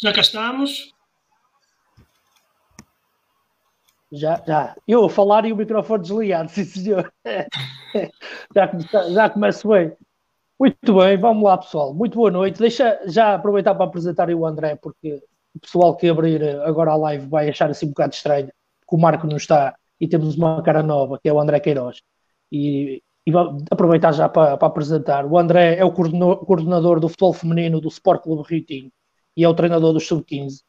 Já cá estamos. Já, já. Eu a falar e o microfone desligado, sim senhor. já, já começo bem. Muito bem, vamos lá pessoal. Muito boa noite. Deixa já aproveitar para apresentar o André, porque o pessoal que abrir agora a live vai achar assim um bocado estranho, que o Marco não está e temos uma cara nova, que é o André Queiroz. E, e aproveitar já para, para, apresentar. O André é o coordenador do futebol feminino do Sport Clube Rio Tinto e é o treinador do Sub-15.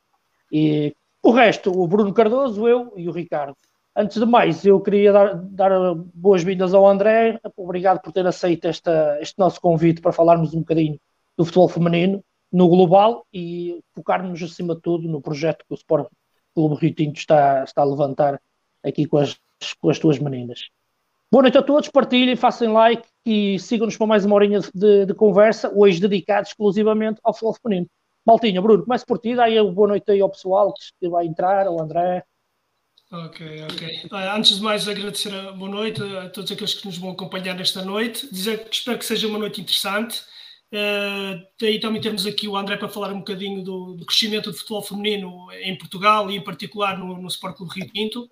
E o resto, o Bruno Cardoso, eu e o Ricardo. Antes de mais, eu queria dar, dar boas-vindas ao André. Obrigado por ter aceito esta, este nosso convite para falarmos um bocadinho do futebol feminino no global e focarmos acima de tudo no projeto que o Sport Clube Rio Tinto está, está a levantar aqui com as, com as tuas meninas. Boa noite a todos, partilhem, façam like e sigam-nos para mais uma horinha de, de, conversa, hoje dedicado exclusivamente ao futebol feminino. Maltinha, Bruno, comece por ti, daí boa noite aí ao pessoal que vai entrar, ao André. Ok, ok. Antes de mais, agradecer a boa noite a todos aqueles que nos vão acompanhar nesta noite. Dizer que espero que seja uma noite interessante. Uh, daí também temos aqui o André para falar um bocadinho do, do crescimento do futebol feminino em Portugal e, em particular, no, no Sport Clube Rio Tinto.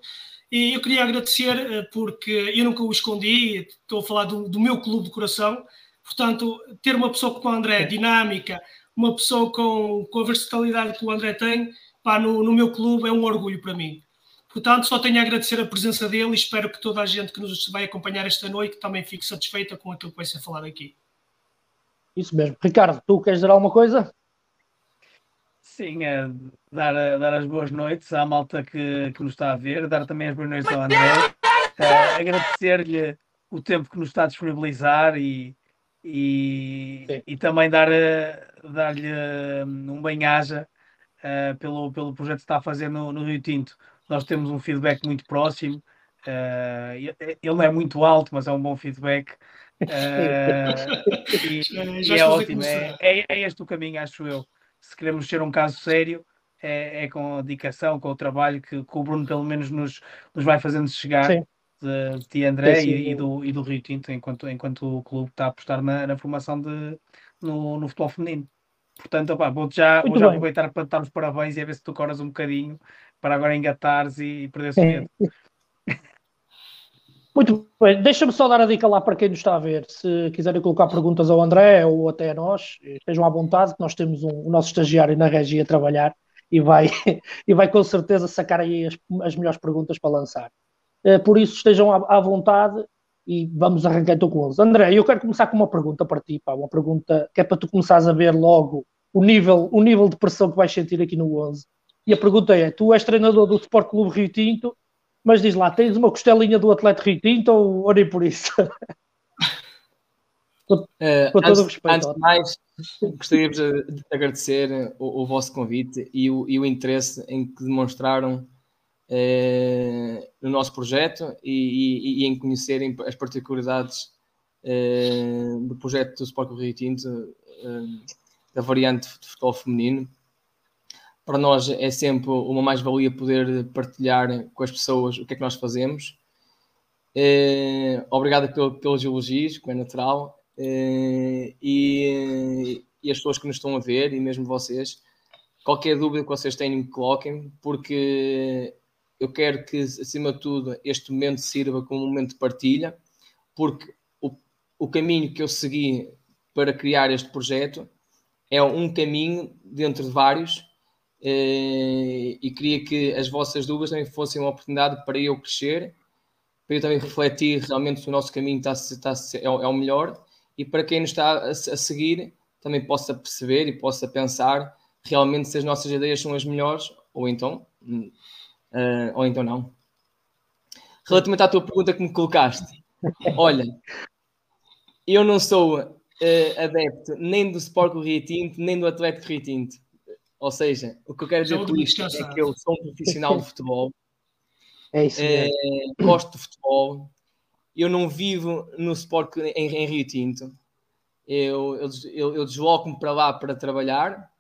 E eu queria agradecer uh, porque eu nunca o escondi, estou a falar do, do meu clube de coração. Portanto, ter uma pessoa como o André, dinâmica, uma pessoa com, com a versatilidade que o André tem, pá, no, no meu clube é um orgulho para mim. Portanto, só tenho a agradecer a presença dele e espero que toda a gente que nos vai acompanhar esta noite também fique satisfeita com aquilo que vai ser falado aqui. Isso mesmo. Ricardo, tu queres dizer alguma coisa? Sim, é dar, dar as boas noites à malta que, que nos está a ver, dar também as boas noites ao André, é, agradecer-lhe o tempo que nos está a disponibilizar e, e, e também dar, dar-lhe hum, um bem-aja uh, pelo, pelo projeto que está a fazer no, no Rio Tinto nós temos um feedback muito próximo. Uh, ele não é muito alto, mas é um bom feedback. Uh, e, e é ótimo. É, é, é, este o caminho, acho eu. Se queremos ser um caso sério, é, é com a dedicação, com o trabalho que, que, o Bruno, pelo menos, nos, nos vai fazendo chegar. Sim. De, de ti, André. E, e, do, e do Rio Tinto, enquanto, enquanto o clube está a apostar na, na formação de, no, no futebol feminino. Portanto, opa, vou já, vou já aproveitar para dar os parabéns e a ver se tu coras um bocadinho para agora engatares e perderes o medo. Muito bem, deixa-me só dar a dica lá para quem nos está a ver. Se quiserem colocar perguntas ao André ou até a nós, estejam à vontade, que nós temos um, o nosso estagiário na regia a trabalhar e vai, e vai com certeza sacar aí as, as melhores perguntas para lançar. Eh, por isso, estejam à, à vontade e vamos arrancar então com eles. André, eu quero começar com uma pergunta para ti, pá, uma pergunta que é para tu começares a ver logo o nível, o nível de pressão que vais sentir aqui no 11 e a pergunta é: tu és treinador do Sport Clube Rio Tinto, mas diz lá, tens uma costelinha do atleta Rio Tinto ou, ou nem por isso? com, uh, com todo o respeito. Antes de mais, gostaria de agradecer o, o vosso convite e o, e o, interesse em que demonstraram uh, no nosso projeto e, e, e, em conhecerem as particularidades uh, do projeto do Sport Rio Tinto, da variante de futebol feminino para nós é sempre uma mais-valia poder partilhar com as pessoas o que é que nós fazemos. Obrigado pelo, pelos elogios, como é natural. E, e, as pessoas que nos estão a ver, e mesmo vocês, qualquer dúvida que vocês tenham, coloquem, porque eu quero que, acima de tudo, este momento sirva como um momento de partilha, porque o, o caminho que eu segui para criar este projeto é um caminho dentro de vários eh, e queria que as vossas dúvidas também fossem uma oportunidade para eu crescer, para eu também refletir realmente se o nosso caminho está, está, é, é o melhor e para quem nos está a, a seguir também possa perceber e possa pensar realmente se as nossas ideias são as melhores ou então, uh, ou então não. Relativamente à tua pergunta que me colocaste, olha, eu não sou uh, adepto nem do Sport Rio Tinto, nem do Atlético Rio Tinto. Ou seja, o que eu quero dizer com isto é que eu sou um profissional de futebol, é isso é, gosto de futebol, eu não vivo no Sport em, em Rio Tinto, eu, eu, eu desloco-me para lá para trabalhar,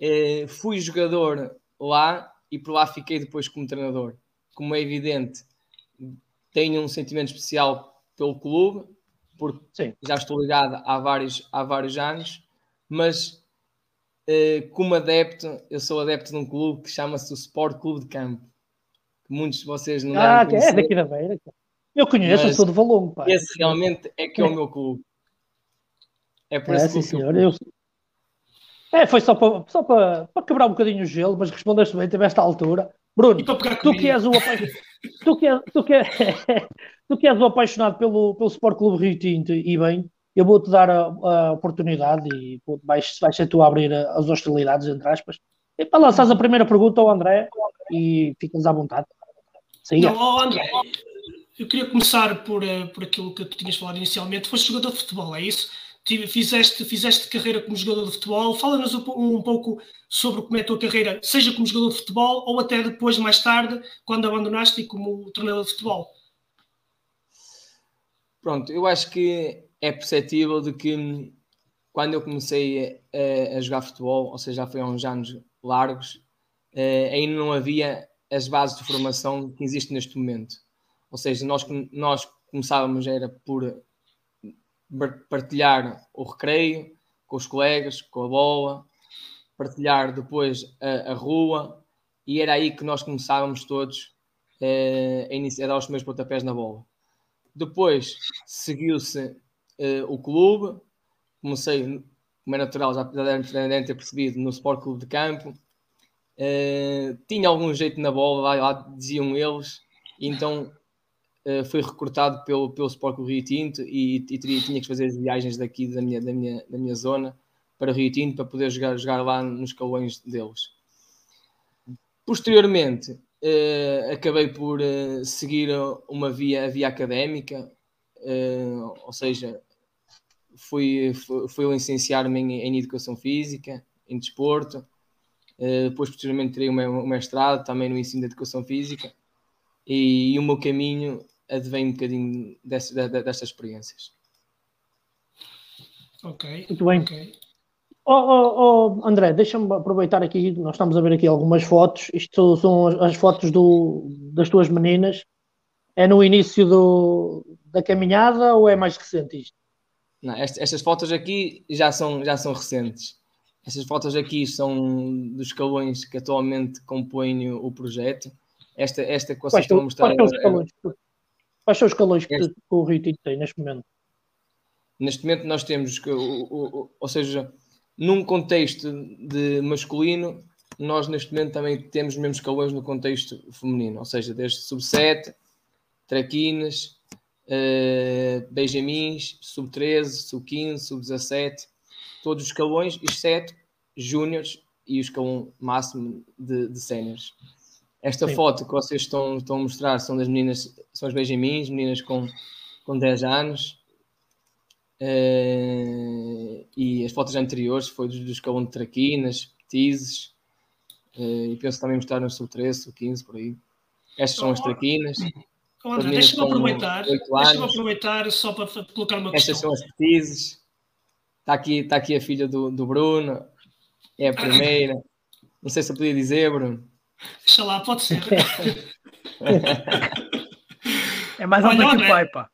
é, fui jogador lá e por lá fiquei depois como treinador. Como é evidente, tenho um sentimento especial pelo clube, porque Sim. já estou ligado há vários, há vários anos, mas uh, como adepto, eu sou adepto de um clube que chama-se o Sport Clube de Campo. Que muitos de vocês não Ah, que é daqui da Beira. Eu conheço, eu sou de Valongo. Pá. Esse realmente é que é o meu clube. É por é, sim, senhor. Eu... É, foi só para, só para, para quebrar um bocadinho o gelo, mas respondeste bem, teve esta altura. Bruno, tu que és o apaixonado, tu que, és, tu, que és, tu que és o apaixonado pelo, pelo Sport Clube Rio Tinto e bem, eu vou-te dar a, a, oportunidade e vais, vais ser tu a abrir as hostilidades, entre aspas, e para lançares a primeira pergunta ao André e ficas à vontade. Siga. Não, André, eu queria começar por, eh, por aquilo que tu tinhas falado inicialmente. Foste jogador de futebol, é isso? Fizeste, fizeste carreira como jogador de futebol. Fala-nos um, um, pouco sobre como é a tua carreira, seja como jogador de futebol ou até depois, mais tarde, quando abandonaste como treinador de futebol. Pronto, eu acho que é perceptível de que quando eu comecei a, a jogar futebol, ou seja, já foi há uns anos largos, eh, ainda não havia as bases de formação que existem neste momento. Ou seja, nós, nós começávamos era por partilhar o recreio com os colegas, com a bola, partilhar depois a, a rua, e era aí que nós começávamos todos eh, a, iniciar, a dar os primeiros pontapés na bola. Depois seguiu-se eh, o clube, comecei, como é natural, já, devem ter percebido, no Sport Clube de Campo. Uh, tinha algum jeito na bola, lá, lá diziam eles, então uh, fui recrutado pelo, pelo Sport Rio Tinto e, e teria, tinha que fazer as viagens daqui da minha, da, minha, da minha zona para Rio Tinto para poder jogar, jogar lá nos calões deles. Posteriormente, uh, acabei por seguir uma via, via académica, ou seja, fui, fui, fui licenciar-me em, em, Educação Física, em Desporto. Uh, depois, posteriormente, tirei um mestrado também no ensino de Educação Física. E, e o meu caminho advém um bocadinho dessas, destas experiências. Ok. Muito bem. Okay. Oh, oh, oh, André, deixa-me aproveitar aqui, nós estamos a ver aqui algumas fotos. Isto são as, as fotos do, das tuas meninas. É no início do, da caminhada ou é mais recente isto? Não, estas fotos aqui já são, já são recentes. Estas fotos aqui são dos escalões que atualmente compõem o projeto. Esta, esta que vocês estão a mostrar. Quais são os escalões, quais são os escalões que, este, o Rio Tinto tem neste momento? Neste momento nós temos que, ou seja, num contexto de masculino, nós neste momento também temos os mesmos escalões no contexto feminino, ou seja, desde sub-7, traquinas, uh, Benjamins, sub-13, sub-15, sub-17, todos os escalões, exceto júniores e o escalão máximo de, de séniores. Esta Sim. foto que vocês estão, estão a mostrar são das meninas, são as Benjamins, meninas com, com 10 anos. Uh, e as fotos anteriores foi do, do escalão de traquinas, petizes, uh, e penso também mostrar no sub-13, sub-15, por aí. Estas são as traquinas. Oh, André, deixa-me aproveitar, deixa aproveitar só para colocar uma questão. Estas são as petizes. Está aqui, está aqui a filha do, do Bruno. É a primeira. Não sei se eu podia dizer, Bruno. Deixa lá, pode ser. é mais alta que o pai, pá.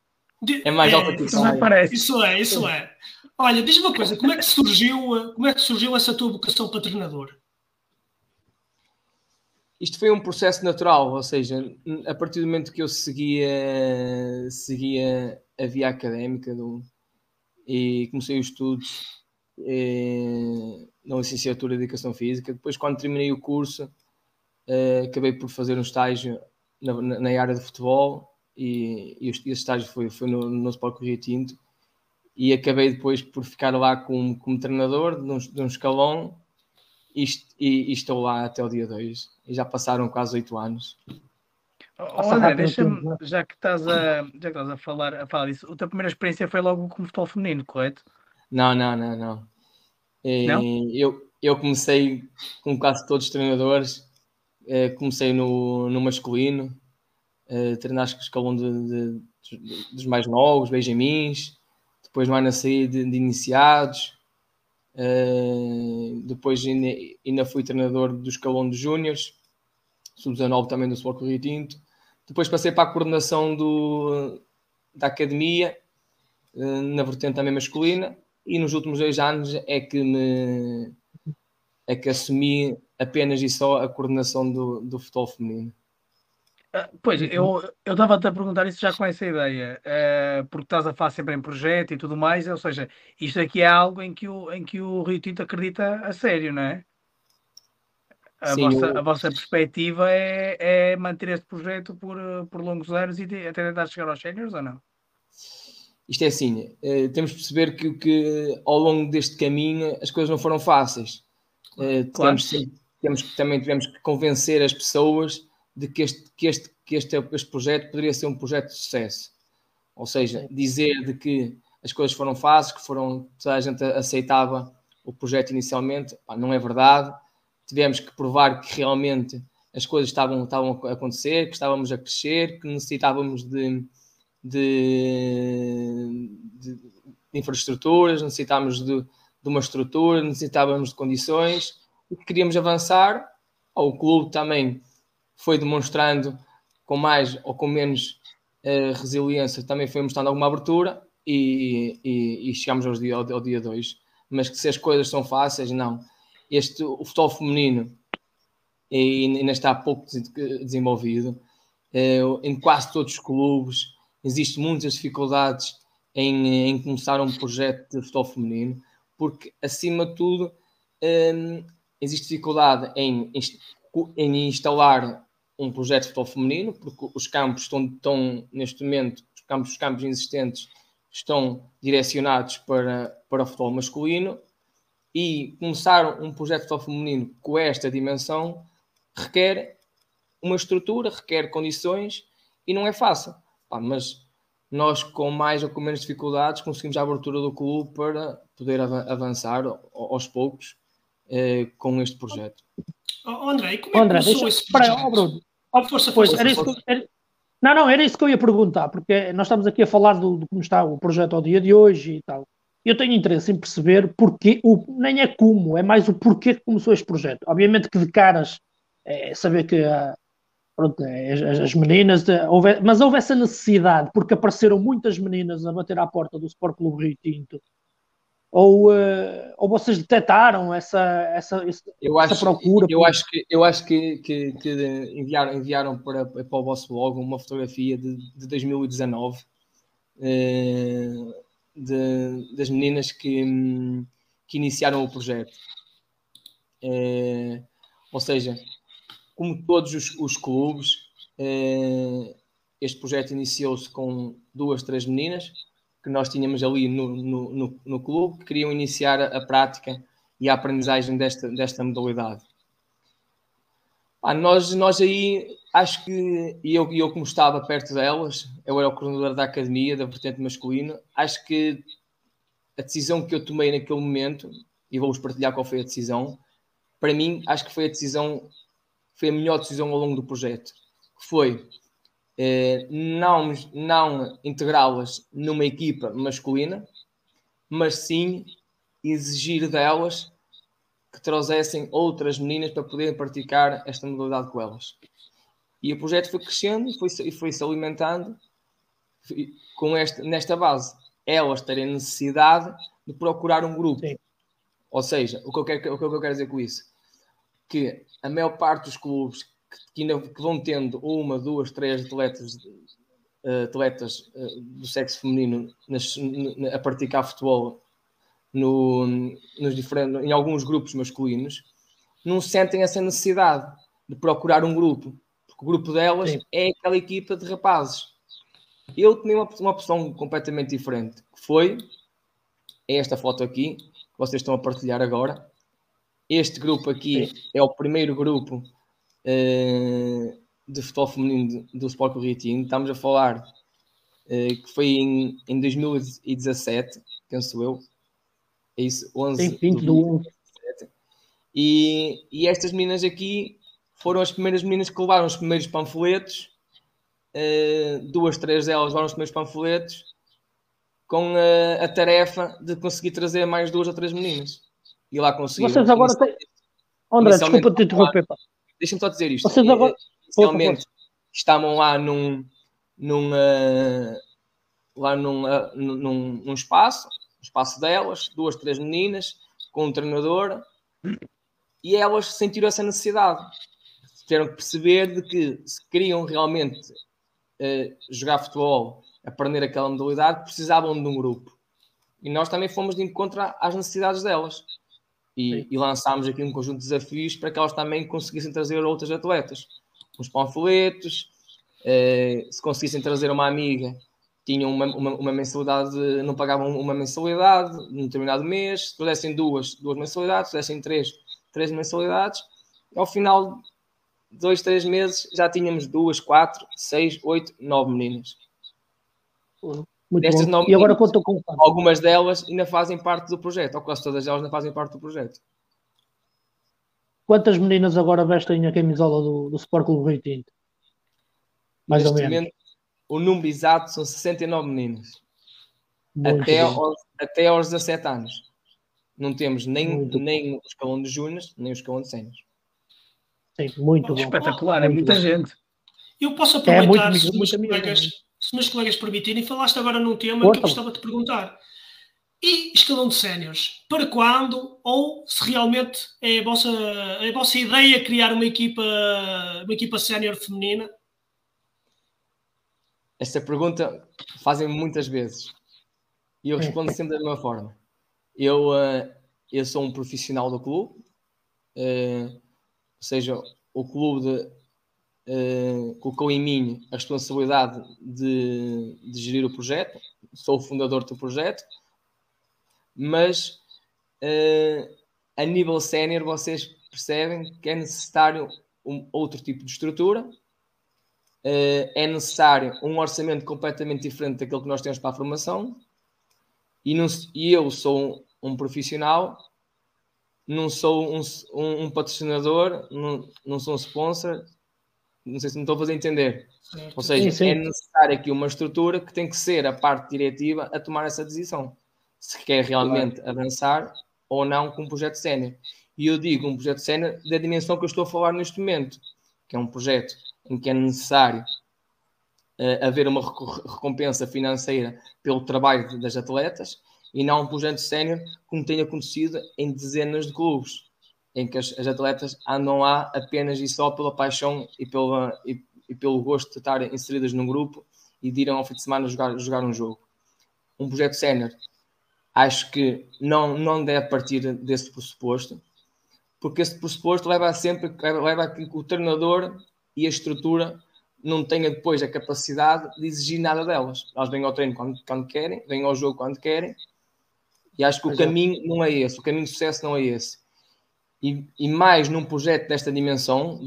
É mais alta é, que o pai. Parece. Isso é, isso é. Olha, diz-me uma coisa, como é que surgiu, como é que surgiu essa tua vocação para treinador? isto foi um processo natural, ou seja, a partir do momento que eu seguia, seguia a via académica do, e comecei os estudos eh, na licenciatura de Educação Física, depois quando terminei o curso eh, acabei por fazer um estágio na, na área de futebol e, e esse estágio foi, foi no, no Sport Rio Tinto e acabei depois por ficar lá como, como treinador de um, de um escalão e, e, e, estou lá até o dia 2 e já passaram quase 8 anos. Olha, deixa-me, já que estás a, já que estás a falar, a falar disso, a tua primeira experiência foi logo com o futebol feminino, correto? Não, não, não, não. E, não? Eu, eu comecei com quase todos os treinadores, eh, comecei no, no masculino, eh, treinar com o escalão de, de, de, dos mais novos, Benjamins, depois mais na saída de, de iniciados, Uh, depois ainda, ainda, fui treinador do escalão de júniores, sub-19 também do Sport Rio Tinto. Depois passei para a coordenação do, da academia, uh, na vertente também masculina, e nos últimos dois anos é que me é que assumi apenas e só a coordenação do, do futebol feminino. Ah, pois, eu estava-te a perguntar isso já com essa ideia, uh, porque estás a falar sempre em projeto e tudo mais, ou seja, isto aqui é algo em que o, em que o Rio Tinto acredita a sério, não é? A, Sim, vossa, eu... a vossa perspectiva é, é manter este projeto por, por longos anos e até tentar chegar aos séniores ou não? Isto é assim, uh, temos de perceber que, que ao longo deste caminho as coisas não foram fáceis. Uh, claro. temos, temos, também tivemos que convencer as pessoas de que este, que este, que este, este projeto poderia ser um projeto de sucesso. Ou seja, dizer de que as coisas foram fáceis, que foram, toda a gente aceitava o projeto inicialmente, pá, não é verdade. Tivemos que provar que realmente as coisas estavam, estavam a acontecer, que estávamos a crescer, que necessitávamos de, de, de, infraestruturas, necessitávamos de, de, uma estrutura, necessitávamos de condições que queríamos avançar. O clube também foi demonstrando com mais ou com menos uh, resiliência, também foi mostrando alguma abertura e, e, e chegamos ao dia, ao, dia 2. Mas que se as coisas são fáceis, não. Este, o futebol feminino ainda está pouco desenvolvido. Uh, em quase todos os clubes existem muitas dificuldades em, em, começar um projeto de futebol feminino, porque acima de tudo eh, existe dificuldade em, em instalar um projeto de futebol feminino, porque os campos estão, estão neste momento, os campos, os campos existentes estão direcionados para, para o futebol masculino e começar um projeto de futebol feminino com esta dimensão requer uma estrutura, requer condições e não é fácil. Pá, mas nós, com mais ou com menos dificuldades, conseguimos a abertura do clube para poder avançar aos poucos eh, com este projeto. Oh, André, como é André, que deixa, esse para, oh, Bruno, oh, força, pois, força, era força. Era, não, não, era isso que eu ia perguntar, porque nós estamos aqui a falar do, do como está o projeto ao dia de hoje e tal. Eu tenho interesse em perceber porque, o, nem é como, é mais o porquê que começou este projeto. Obviamente que de caras é saber que pronto, as, as, meninas, houve, mas houve essa necessidade, porque apareceram muitas meninas a bater à porta do Sport Clube Rio Tinto ou, uh, ou vocês detectaram essa, essa, eu essa acho, procura? Eu acho que, eu acho que, que, que enviaram, enviaram para, para o vosso blog uma fotografia de, de 2019 uh, eh, de, das meninas que, que iniciaram o projeto. Uh, ou seja, como todos os, os clubes, este projeto iniciou-se com duas, três meninas que nós tínhamos ali no, no, no, no clube que queriam iniciar a, a, prática e a aprendizagem desta, desta modalidade. Ah, nós, nós aí, acho que, e eu, eu como estava perto delas, eu era o coordenador da academia, da vertente masculina, acho que a decisão que eu tomei naquele momento, e vou-vos partilhar qual foi a decisão, para mim, acho que foi a decisão, foi a melhor decisão ao longo do projeto, foi eh, não, não integrá-las numa equipa masculina, mas sim exigir delas que trouxessem outras meninas para poderem praticar esta modalidade com elas. E o projeto foi crescendo e foi, foi se alimentando com esta, nesta base. Elas terem necessidade de procurar um grupo. Sim. Ou seja, o que, eu quero, o que eu quero dizer com isso? Que a maior parte dos clubes que, ainda, que vão tendo uma, duas, três atletas, uh, atletas uh, do sexo feminino nas, a praticar futebol no, nos diferentes, em alguns grupos masculinos, não sentem essa necessidade de procurar um grupo, porque o grupo delas Sim. é aquela equipa de rapazes. Eu tinha uma, uma opção completamente diferente, que foi esta foto aqui, que vocês estão a partilhar agora. Este grupo aqui Sim. é o primeiro grupo uh, de futebol feminino do Sport Corretiano. Estamos a falar uh, que foi em, em 2017, penso eu. É isso, 11 Tem do E, e estas meninas aqui foram as primeiras meninas que levaram os primeiros panfletos. Uh, duas, três delas levaram os primeiros panfletos com a, a, tarefa de conseguir trazer mais duas ou três meninas. E lá conseguiram. Vocês agora têm. André, desculpa te interromper. Deixa-me só dizer isto. Vocês agora... Inicialmente estavam lá num, num, uh, lá num, uh, num, num, espaço, espaço delas, duas, três meninas, com um treinador, e elas sentiram essa necessidade. Tiveram que perceber de que se queriam realmente uh, jogar futebol, aprender aquela modalidade, precisavam de um grupo. E nós também fomos de encontro às necessidades delas. E, e, lançámos aqui um conjunto de desafios para que elas também conseguissem trazer outras atletas. Uns panfletos, uh, se conseguissem trazer uma amiga, tinham uma, uma, uma, mensalidade, não pagavam uma mensalidade num determinado mês, se pudessem duas, duas mensalidades, se pudessem três, três mensalidades. Ao final de dois, três meses já tínhamos duas, quatro, seis, oito, nove meninas. Muito bom. E agora conto com Algumas delas ainda fazem parte do projeto, ou quase todas elas ainda fazem parte do projeto. Quantas meninas agora vestem a camisola do, do Sport Clube Rio Tinto? Mais Neste ou menos. Momento, o número exato são 69 meninas. até aos, até aos 17 anos. Não temos nem, nem o escalão de júniors, nem o escalão de séniores. Sim, muito bom. Espetacular, é muita gente. Eu posso aproveitar, é muito, se, meus colegas, se meus colegas permitirem, falaste agora num tema que eu gostava de perguntar. E escalão de séniores, para quando? Ou se realmente é a vossa, é a vossa ideia criar uma equipa, uma equipa sénior feminina? Esta pergunta fazem muitas vezes e eu respondo sempre da mesma forma. Eu, uh, eu sou um profissional do clube, uh, ou seja, o clube uh, colocou em mim a responsabilidade de, de, gerir o projeto, sou o fundador do projeto, mas a nível sénior vocês percebem que é necessário um outro tipo de estrutura, é necessário um orçamento completamente diferente daquele que nós temos para a formação. E, não, e eu sou um, um, profissional, não sou um, um, um patrocinador, não, não sou um sponsor, não sei se me estou a fazer entender. Certo. Ou seja, sim, sim. é necessário aqui uma estrutura que tem que ser a parte diretiva a tomar essa decisão. Se quer realmente claro. avançar ou não com um projeto sénior. E eu digo um projeto sénior da dimensão que eu estou a falar neste momento, que é um projeto em que é necessário uh, haver uma recompensa financeira pelo trabalho das atletas e não um projeto sénior como tem acontecido em dezenas de clubes, em que as, as, atletas andam lá apenas e só pela paixão e, pela, e, e pelo gosto de estar inseridas num grupo e de irem ao fim de semana jogar, jogar um jogo. Um projeto sénior acho que não, não deve partir desse pressuposto, porque esse pressuposto leva sempre leva a que o treinador e a estrutura não tenha depois a capacidade de exigir nada delas. Elas vêm ao treino quando, quando querem, vêm ao jogo quando querem, e acho que o é. caminho não é esse, o caminho de sucesso não é esse. E, e, mais num projeto desta dimensão,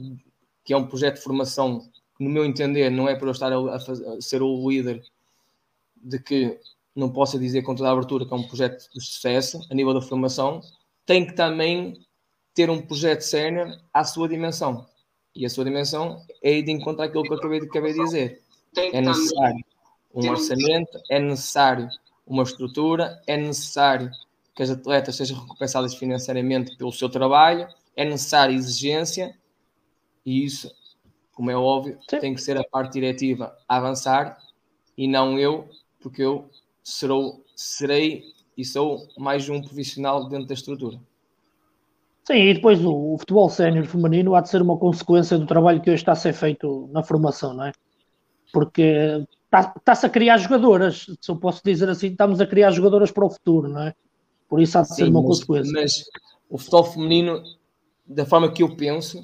que é um projeto de formação, que no meu entender não é para eu estar a, a, a ser o líder de que não possa dizer com toda a abertura que é um projeto de sucesso a nível da formação, tem que também ter um projeto sénior à sua dimensão. E a sua dimensão é de encontrar aquilo que eu acabei, acabei de dizer. É necessário um orçamento, é necessário uma estrutura, é necessário que as atletas sejam recompensadas financeiramente pelo seu trabalho, é necessária exigência, e isso, como é óbvio, Sim. tem que ser a parte diretiva a avançar e não eu, porque eu serou, serei e sou mais um profissional dentro da estrutura. Sim, e depois o, o futebol sénior feminino há de ser uma consequência do trabalho que hoje está a ser feito na formação, não é? Porque está-se está a criar jogadoras, se eu posso dizer assim, estamos a criar jogadoras para o futuro, não é? Por isso há de Sim, ser uma mas, consequência. Mas o futebol feminino, da forma que eu penso,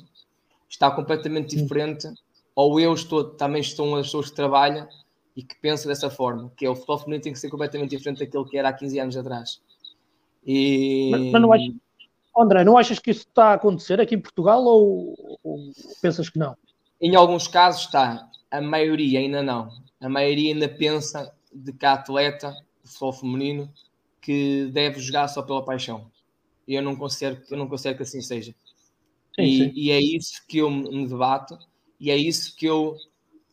está completamente diferente. Sim. Ou eu estou, também estou uma das pessoas que trabalha e que pensa dessa forma, que é o futebol feminino tem que ser completamente diferente daquilo que era há 15 anos atrás. E... Mas, mas não acho André, não achas que isso está a acontecer aqui em Portugal ou, ou, pensas que não? Em alguns casos está, a maioria ainda não. A maioria ainda pensa de que a atleta de futebol feminino que deve jogar só pela paixão. Eu não considero, eu não considero que assim seja. Sim, e, sim. e, é isso que eu me debato e é isso que eu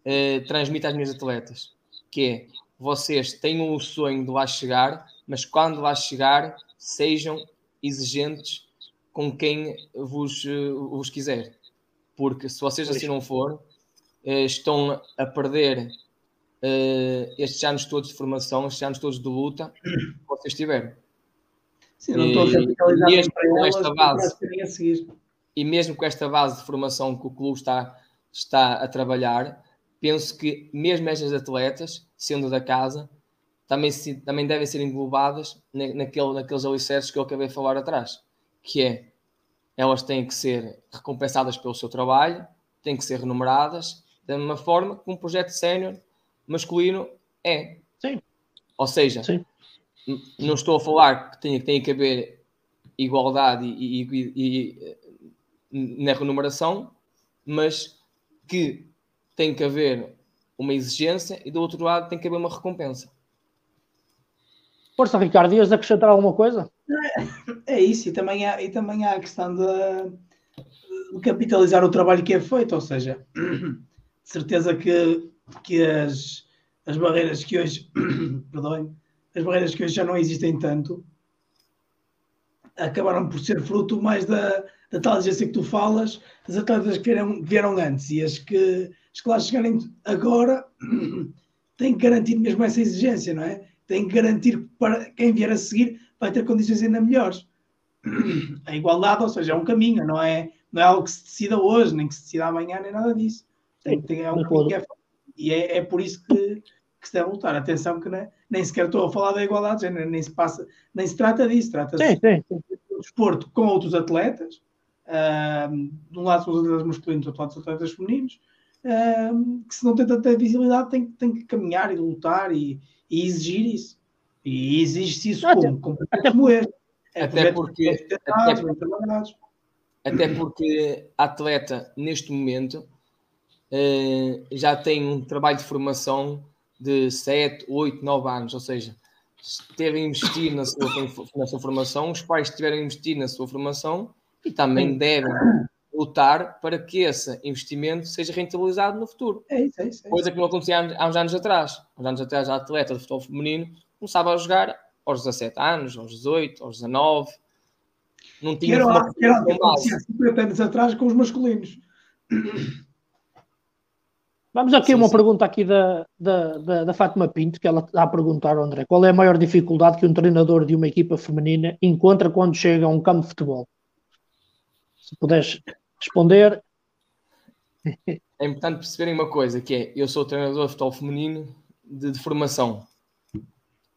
eh, transmito às minhas atletas, que é vocês têm o sonho de lá chegar, mas quando lá chegar, sejam exigentes com quem vos, eh, vos quiser. Porque se vocês assim não for, eh, estão a perder uh, estes anos todos de formação, estes anos todos de luta que vocês tiveram. Sim, não estou a capitalizar mesmo com esta base. e mesmo com esta base de formação que o clube está, está a trabalhar, penso que mesmo estas atletas, sendo da casa, também, se, também devem ser englobadas naquele, naqueles alicerces que eu acabei de falar atrás, que é elas têm que ser recompensadas pelo seu trabalho, têm que ser remuneradas da mesma forma que um projeto sénior masculino é. Sim. Ou seja, Sim. não estou a falar que tem, tem que haver igualdade e, e, e, na remuneração, mas que tem que haver uma exigência e do outro lado tem que haver uma recompensa. Força, Ricardo, ias acrescentar alguma coisa? É, é isso, e também, há, e também há a questão de, de capitalizar o trabalho que é feito, ou seja, certeza que, que as, as barreiras que hoje, perdão, as barreiras que hoje já não existem tanto, acabaram por ser fruto mais da, da tal exigência que tu falas, das atletas que vieram, vieram antes e as que, as que lá chegarem agora têm que garantir mesmo essa exigência, não é? Têm que garantir que para quem vier a seguir vai ter condições ainda melhores. A igualdade, ou seja, é um caminho, não é, não é algo que se decida hoje, nem que se decida amanhã, nem nada disso. Tem, tem, é um caminho que é, e é, é por isso que, que se deve lutar. Atenção que nem, nem sequer estou a falar da igualdade, nem, nem se passa, nem se trata disso, trata-se de desporto com outros atletas, uh, de um lado são os atletas masculinos, do outro lado são os atletas femininos, uh, que se não tem tanta visibilidade tem, tem que caminhar e lutar e, e exigir isso. E exige-se isso como, como, como este. É até porque, até, até porque a atleta, neste momento, uh, já tem um trabalho de formação de 7, 8, 9 anos, ou seja, teve a investir na sua, na sua formação, os pais tiveram a investir na sua formação e também devem lutar para que esse investimento seja rentabilizado no futuro. É isso, é isso. É Coisa que não acontecia há, uns anos atrás. Há uns anos atrás, a atleta de futebol feminino começava a jogar aos 17 anos, aos 18, aos 19. Não tinha que era, que era, que acontecia 50 anos atrás com os masculinos. Vamos aqui sim, uma sim. pergunta aqui da, da, da, da, Fátima Pinto, que ela está a perguntar, André, qual é a maior dificuldade que um treinador de uma equipa feminina encontra quando chega a um campo de futebol? Se puderes responder. É importante perceberem uma coisa, que é, eu sou treinador de futebol feminino de, de formação.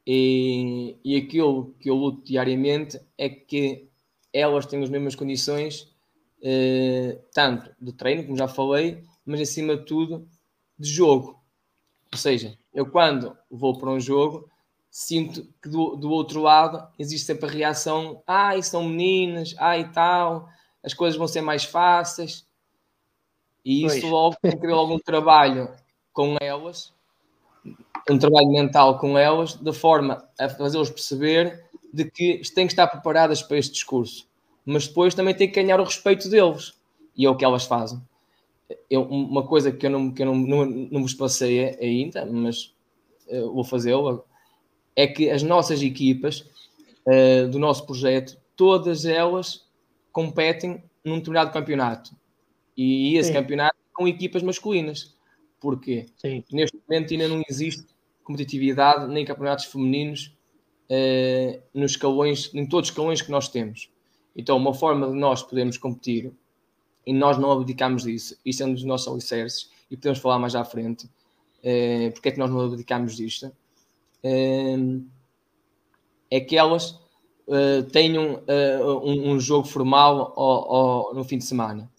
E, e aquilo que eu luto diariamente é que elas têm as mesmas condições, eh, tanto de treino, como já falei, mas acima de tudo de jogo. Ou seja, eu quando vou para um jogo, sinto que do, do outro lado existe sempre a reação: ai, são meninas, ai e tal, as coisas vão ser mais fáceis. E isso pois. logo haver algum trabalho com elas, um trabalho mental com elas, de forma a fazê-los perceber de que têm que estar preparadas para este discurso. Mas depois também tem que ganhar o respeito deles. E é o que elas fazem eu, uma coisa que eu não, que eu não, não, não vos passei ainda, mas uh, vou fazê-lo, é que as nossas equipas uh, do nosso projeto, todas elas competem num determinado campeonato. E esse Sim. campeonato com equipas masculinas. Porquê? Sim. Neste momento ainda não existe competitividade nem campeonatos femininos uh, nos escalões, em todos os escalões que nós temos. Então, uma forma de nós podermos competir e nós não abdicamos disso. Isso é um dos nossos alicerces e podemos falar mais à frente. Uh, porque é que nós não abdicamos disto? Uh, é que elas uh, tenham uh, um, um, jogo formal ao, ao, no fim de semana.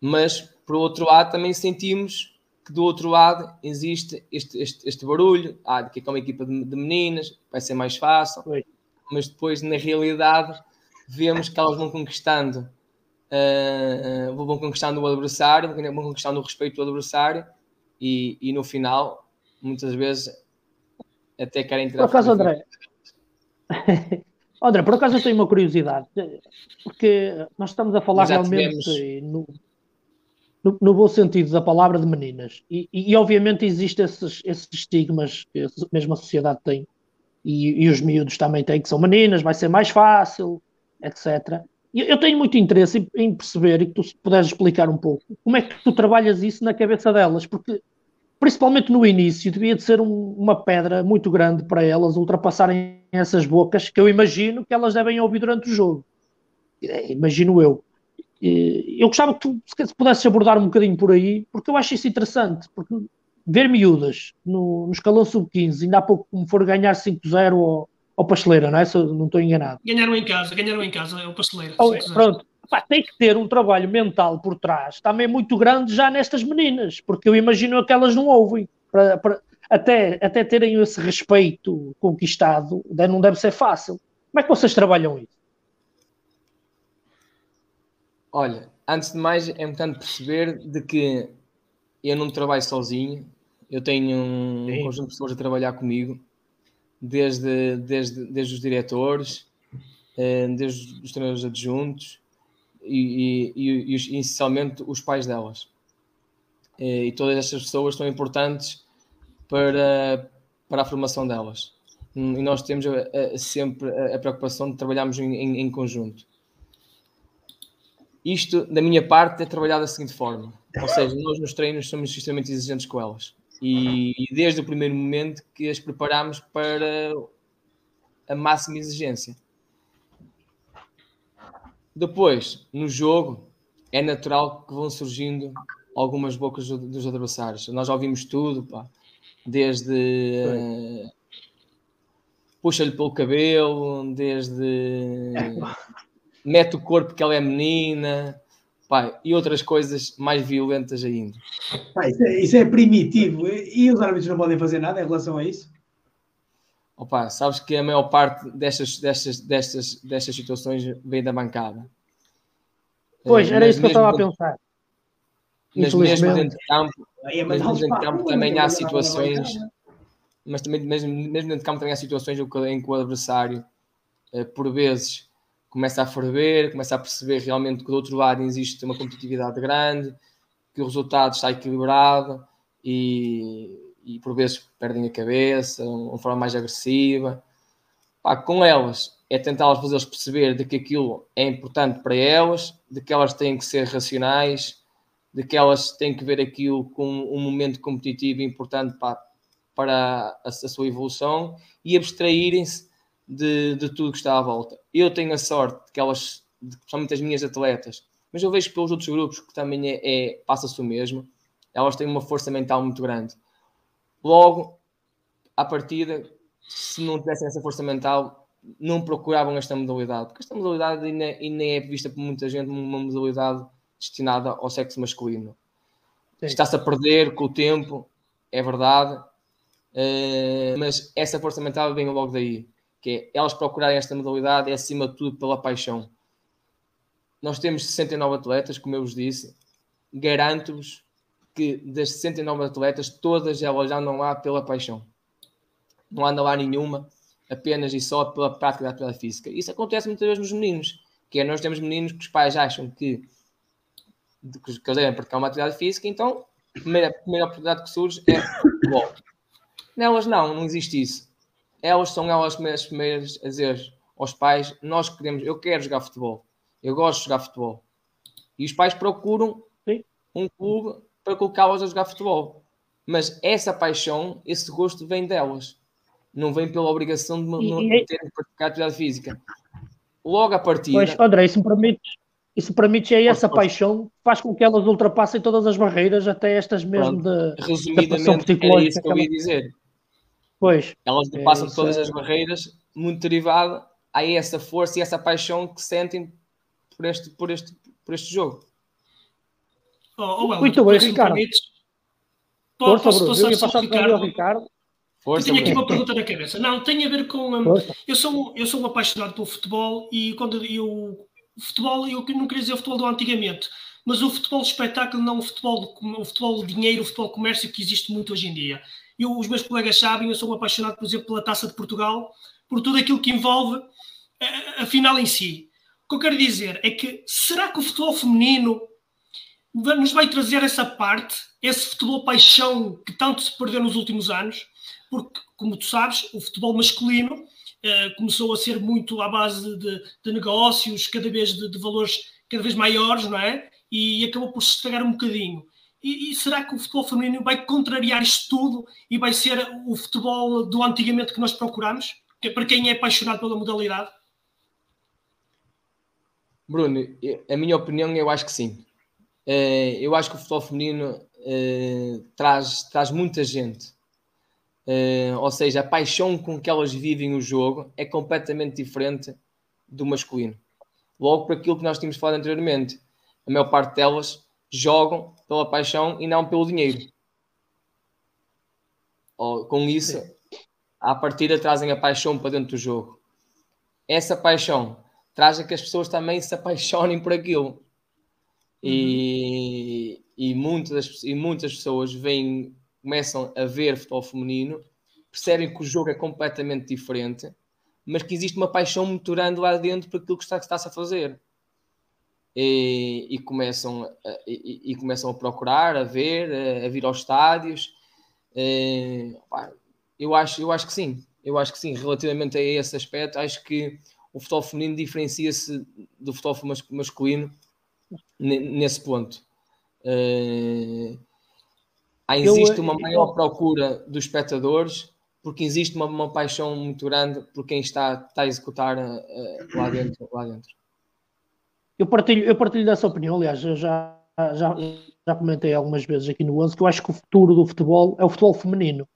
Mas, por outro lado, também sentimos que do outro lado existe este, este, este barulho, ah, que é uma equipa de, de, meninas, vai ser mais fácil, Oi. mas depois, na realidade, vemos que elas vão conquistando uh, uh, vão conquistando o adversário, vão conquistando o respeito do adversário e, e no final, muitas vezes, até querem tirar. Por acaso, André, André, por acaso eu tenho uma curiosidade, porque nós estamos a falar realmente no, no, no, bom sentido da palavra de meninas, e, e, e obviamente existem esses, esses estigmas que a mesma sociedade tem, e, e, os miúdos também têm que são meninas, vai ser mais fácil, etc. Eu tenho muito interesse em perceber e que tu puderes explicar um pouco como é que tu trabalhas isso na cabeça delas, porque principalmente no início devia de ser um, uma pedra muito grande para elas ultrapassarem essas bocas que eu imagino que elas devem ouvir durante o jogo. É, imagino eu. eu gostava que tu se pudesses abordar um bocadinho por aí, porque eu acho isso interessante, porque ver miúdas no, no escalão sub-15, ainda há pouco como for ganhar 5-0 ao, ao Pasteleira, não é? Se eu não estou enganado. Ganharam em casa, ganharam em casa, é o Pasteleira. Oh, pronto, Pá, tem que ter um trabalho mental por trás também muito grande já nestas meninas, porque eu imagino que elas não ouvem. Para, para, até, até terem esse respeito conquistado, não deve ser fácil. Como é que vocês trabalham isso? Olha, antes de mais é importante perceber de que eu não trabalho sozinho, eu tenho um, um conjunto de pessoas a trabalhar comigo, desde, desde, desde os diretores, eh, desde os treinadores adjuntos e, e, e, e essencialmente os pais delas. Eh, e todas estas pessoas são importantes para, para a formação delas. E nós temos sempre a, preocupação de trabalharmos em, em, em conjunto. Isto, da minha parte, é trabalhado da seguinte forma: ou seja, nós nos treinos somos extremamente exigentes com elas. E, e desde o primeiro momento que as preparamos para a máxima exigência. Depois, no jogo, é natural que vão surgindo algumas bocas dos adversários. Nós já ouvimos tudo, pá. desde uh, puxa-lhe pelo cabelo, desde mete o corpo que ela é menina, pá, e outras coisas mais violentas ainda. Pá, isso, é, isso, é, primitivo. E os árbitros não podem fazer nada em relação a isso? Opa, sabes que a maior parte destas, destas, destas, destas situações vem da bancada. Pois, era mas isso que eu estava a pensar. Mas mesmo dentro de campo, mas mesmo dentro de campo também há situações, mas também mesmo, mesmo dentro de campo também há situações em que o adversário, eh, por vezes, começa a ferver, começa a perceber realmente que do outro lado existe uma competitividade grande, que o resultado está equilibrado e, e por vezes perdem a cabeça, de uma forma mais agressiva. Pá, com elas é tentá-las fazer-las perceber de que aquilo é importante para elas, de que elas têm que ser racionais, de que elas têm que ver aquilo como um momento competitivo importante para, para a, a sua evolução e abstraírem-se de, de tudo que está à volta. Eu tenho a sorte de que elas, principalmente as minhas atletas, mas eu vejo pelos outros grupos que também é, é passa-se o mesmo, elas têm uma força mental muito grande. Logo, à partida, se não tivessem essa força mental, não procuravam esta modalidade, porque esta modalidade ainda, ainda é vista por muita gente como uma modalidade destinada ao sexo masculino. Está-se a perder com o tempo, é verdade, uh, mas essa força mental vem logo daí que é elas procurarem esta modalidade é acima de tudo pela paixão. Nós temos 69 atletas, como eu vos disse, garanto-vos que das 69 atletas, todas elas andam lá pela paixão. Não andam lá nenhuma apenas e só pela prática da atividade física. Isso acontece muitas vezes nos meninos, que é nós temos meninos que os pais acham que, que eles devem praticar uma atividade física, então a primeira, a primeira oportunidade que surge é futebol. Nelas não, não existe isso elas são elas as primeiras a dizer aos pais: Nós queremos, eu quero jogar futebol, eu gosto de jogar futebol. E os pais procuram Sim. um clube para colocá-las a jogar futebol. Mas essa paixão, esse gosto vem delas, não vem pela obrigação de, e, ter de praticar atividade física. Logo a partir. Pois, André, isso permite, isso permite é essa paixão que faz com que elas ultrapassem todas as barreiras, até estas mesmo Pronto. de. Resumidamente, é isso que eu ia dizer Pois. Elas é, passam todas é... as barreiras, muito derivado a essa força e essa paixão que sentem por este, por este, por este jogo. Oh, oh, muito bem, Ricardo. Força, posso passar só Ricardo? Ricardo? Força, eu tenho aqui uma pergunta na cabeça. Não, tem a ver com. Um, eu, sou, eu sou um apaixonado pelo futebol e quando eu. Futebol, eu não queria dizer o futebol do antigamente, mas o futebol de espetáculo, não o futebol, o futebol de dinheiro, o futebol de comércio que existe muito hoje em dia eu, os meus colegas sabem, eu sou um apaixonado, por exemplo, pela Taça de Portugal, por tudo aquilo que envolve a, a final em si. O que eu quero dizer é que será que o futebol feminino nos vai trazer essa parte, esse futebol paixão que tanto se perdeu nos últimos anos? Porque, como tu sabes, o futebol masculino eh, começou a ser muito à base de, de negócios, cada vez de, de, valores cada vez maiores, não é? E acabou por se estragar um bocadinho. E, e, será que o futebol feminino vai contrariar isto tudo e vai ser o futebol do antigamente que nós procuramos? Que, para quem é apaixonado pela modalidade? Bruno, a minha opinião, eu acho que sim. Eh, eu acho que o futebol feminino eh, traz, traz muita gente. Eh, ou seja, a paixão com que elas vivem o jogo é completamente diferente do masculino. Logo por aquilo que nós tínhamos falado anteriormente, a maior parte delas jogam pela paixão e não pelo dinheiro. Com isso, à partida trazem a paixão para dentro do jogo. Essa paixão traz a que as pessoas também se apaixonem por aquilo. E, uhum. e, muitas, e muitas pessoas vêm, começam a ver futebol feminino, percebem que o jogo é completamente diferente, mas que existe uma paixão muito grande lá dentro por aquilo que está-se está a fazer. E, e, começam a, e, e, começam a procurar, a ver, a, a vir aos estádios. E, eu, acho, eu acho que sim, eu acho que sim, relativamente a esse aspecto, acho que o futebol feminino diferencia-se do futebol masculino nesse ponto. Uh, existe uma maior procura dos espectadores porque existe uma, uma paixão muito grande por quem está, está a executar uh, lá, dentro, lá dentro. Eu partilho, eu partilho dessa opinião, aliás, eu já, já, já comentei algumas vezes aqui no 11 que eu acho que o futuro do futebol é o futebol feminino.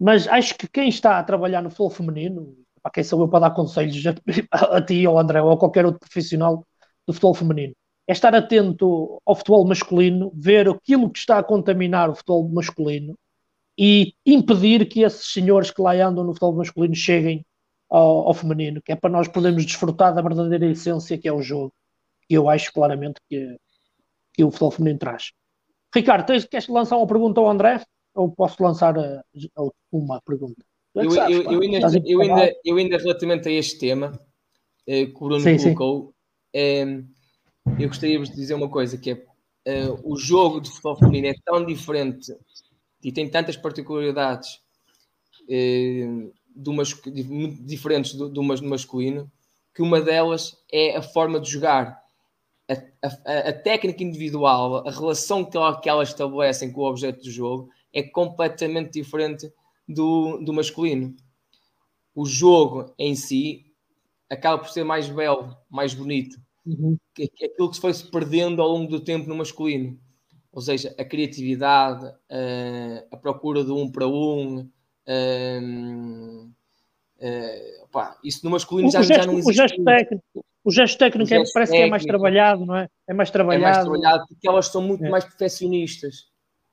Mas acho que quem está a trabalhar no futebol feminino, para quem sou eu para dar conselhos a, a ti ou André ou a qualquer outro profissional do futebol feminino, é estar atento ao futebol masculino, ver aquilo que está a contaminar o futebol masculino e impedir que esses senhores que lá andam no futebol masculino cheguem ao, ao feminino, que é para nós podermos desfrutar da verdadeira essência que é o jogo. Eu acho claramente que, que o futebol feminino traz. Ricardo, tens, queres lançar uma pergunta ao André? Ou posso lançar uma pergunta? É eu, sabes, eu, eu, ainda, eu, ainda, eu, ainda, relativamente a este tema eh, que o Bruno sim, colocou, eh, eu gostaria de dizer uma coisa, que é eh, o jogo de futebol feminino é tão diferente e tem tantas particularidades eh, do diferentes do, do masculino, que uma delas é a forma de jogar. A, a, a técnica individual, a relação que, ela, que elas estabelecem com o objeto do jogo é completamente diferente do, do masculino. O jogo em si acaba por ser mais belo, mais bonito. Uhum. Aquilo que se foi se perdendo ao longo do tempo no masculino. Ou seja, a criatividade, a, a procura do um para um. Uh, uh, isso no masculino já, gesto, já não existe. O gesto técnico, o gesto técnico o é, gesto parece técnico, que é mais trabalhado, não é? É mais trabalhado. É mais trabalhado porque elas são muito é. mais perfeccionistas.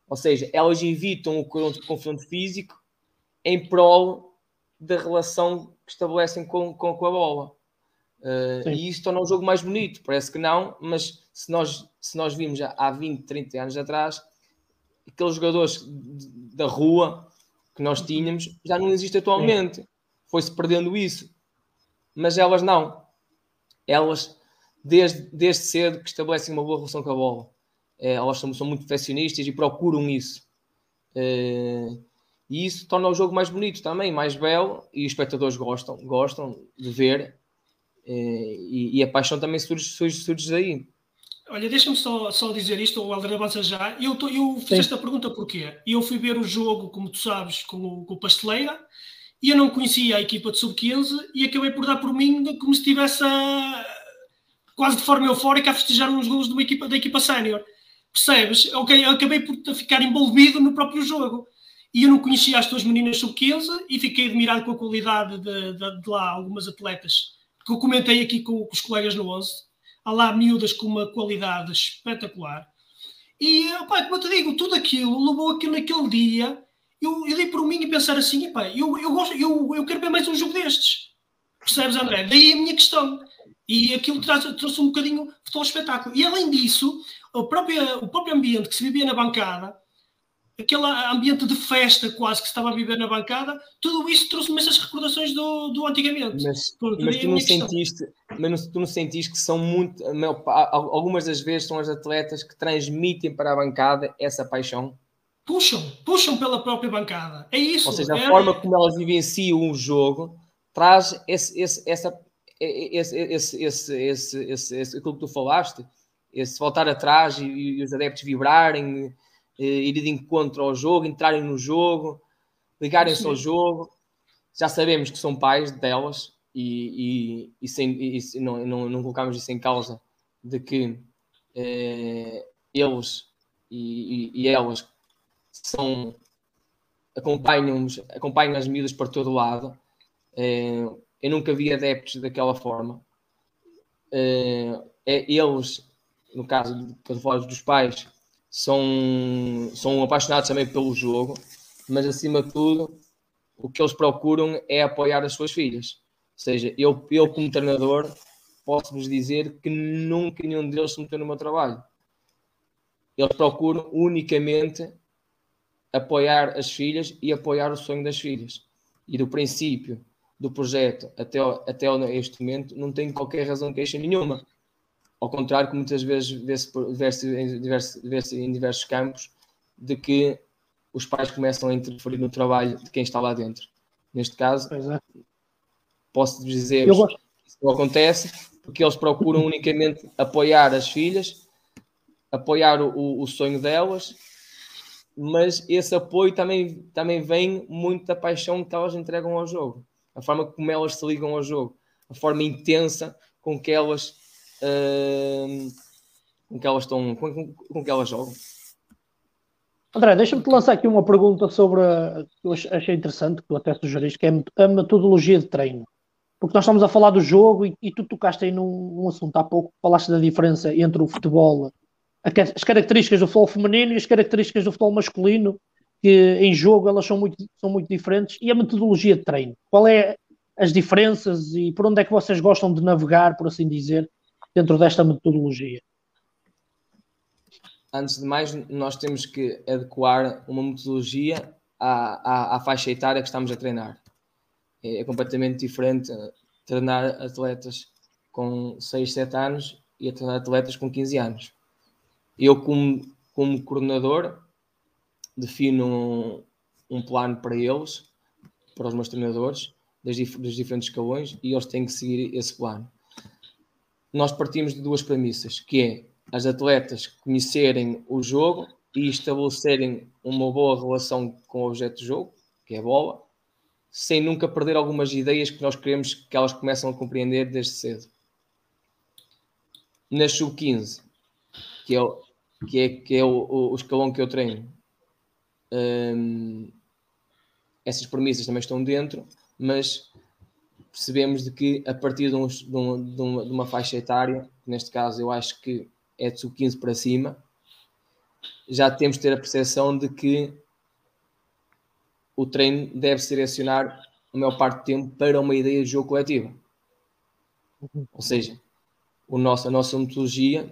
Ou seja, elas evitam o confronto físico em prol da relação que estabelecem com, com, com a bola. Uh, e isso torna o jogo mais bonito. Parece que não, mas se nós, se nós vimos já há 20, 30 anos atrás, aqueles jogadores da rua que nós tínhamos já não existe atualmente. Foi-se perdendo isso. Mas elas não. Elas, desde, desde cedo, que estabelecem uma boa relação com a bola. É, elas são, são, muito perfeccionistas e procuram isso. É, e isso torna o jogo mais bonito também, mais belo, e os espectadores gostam, gostam de ver, é, e, e, a paixão também surge, surge, surge daí. Olha, deixa-me só, só dizer isto, o Helder avança já. Eu, tô, eu fiz Sim. esta pergunta porquê? Eu fui ver o jogo, como tu sabes, com o, com o Pasteleira, e eu não conhecia a equipa de sub-15 e acabei por dar por mim como se estivesse quase de forma eufórica a festejar uns gols de uma equipa, da equipa sénior. Percebes? Ok, eu acabei por ficar envolvido no próprio jogo. E eu não conhecia as tuas meninas sub-15 e fiquei admirado com a qualidade de, de, de, lá algumas atletas que eu comentei aqui com, com os colegas no 11. Há lá miúdas com uma qualidade espetacular. E, opa, como eu te digo, tudo aquilo levou aquilo naquele dia. Eu, eu dei por mim e pensar assim: opa, eu, eu, gosto, eu, eu quero ver mais um jogo destes. Percebes, André? Daí a minha questão. E aquilo traz, trouxe um bocadinho futebol espetáculo. E além disso, o próprio, o próprio ambiente que se vivia na bancada, aquele ambiente de festa quase que se estava a viver na bancada, tudo isso trouxe-me essas recordações do, do antigamente. Mas, mas tu, não sentiste, mas tu não sentiste que são muito. Algumas das vezes são as atletas que transmitem para a bancada essa paixão? Puxam, puxam pela própria bancada. É isso. Ou seja, a é... forma como elas vivenciam um jogo traz esse, esse, essa, esse, esse, esse, esse, esse, esse, aquilo que tu falaste esse voltar atrás e, e os adeptos vibrarem, e, ir de encontro ao jogo, entrarem no jogo, ligarem-se ao jogo. Já sabemos que são pais delas e, e, e, sem, e não, não, não colocamos isso em causa de que eh, eles e, e, e, elas são acompanham, acompanham as miúdas para todo lado. Eh, eu nunca vi adeptos daquela forma. Eh, é, eles, no caso dos pais, são, são apaixonados também pelo jogo, mas acima de tudo, o que eles procuram é apoiar as suas filhas. Ou seja, eu, eu como treinador, posso-vos dizer que nunca nenhum deles se meteu no meu trabalho. Eles procuram unicamente apoiar as filhas e apoiar o sonho das filhas. E do princípio do projeto até, até este momento, não tem qualquer razão de queixa nenhuma. Ao contrário que muitas vezes vê-se em, diversos, vê em diversos campos de que os pais começam a interferir no trabalho de quem está lá dentro. Neste caso, é. posso dizer que isso não acontece porque eles procuram unicamente apoiar as filhas, apoiar o, o sonho delas, mas esse apoio também, também vem muito da paixão que elas entregam ao jogo, a forma como elas se ligam ao jogo, a forma intensa com que elas uh, com que elas estão, com, com, com que elas jogam. André, deixa-me te lançar aqui uma pergunta sobre que eu achei interessante, que tu até sugeriste, que é a metodologia de treino. Porque nós estamos a falar do jogo e, e tu tocaste aí num, num, assunto há pouco, falaste da diferença entre o futebol, as características do futebol feminino e as características do futebol masculino, que em jogo elas são muito, são muito diferentes, e a metodologia de treino. Qual é as diferenças e por onde é que vocês gostam de navegar, por assim dizer, dentro desta metodologia? Antes de mais, nós temos que adequar uma metodologia à, à, à faixa etária que estamos a treinar. É, é completamente diferente treinar atletas com 6, 7 anos e treinar atletas com 15 anos. Eu, como, como coordenador, defino um, um plano para eles, para os meus treinadores, dos, dos diferentes escalões, e eles têm que seguir esse plano nós partimos de duas premissas, que é as atletas conhecerem o jogo e estabelecerem uma boa relação com o objeto de jogo, que é a bola, sem nunca perder algumas ideias que nós queremos que elas começam a compreender desde cedo. Na sub-15, que é, que é, que é o, o escalão que eu treino, hum, essas premissas também estão dentro, mas percebemos de que a partir de, uns, de, um, de, uma, de uma faixa etária, neste caso eu acho que é de sub-15 para cima, já temos de ter a percepção de que o treino deve direcionar a maior parte do tempo para uma ideia de jogo coletivo. Ou seja, o nosso, a nossa metodologia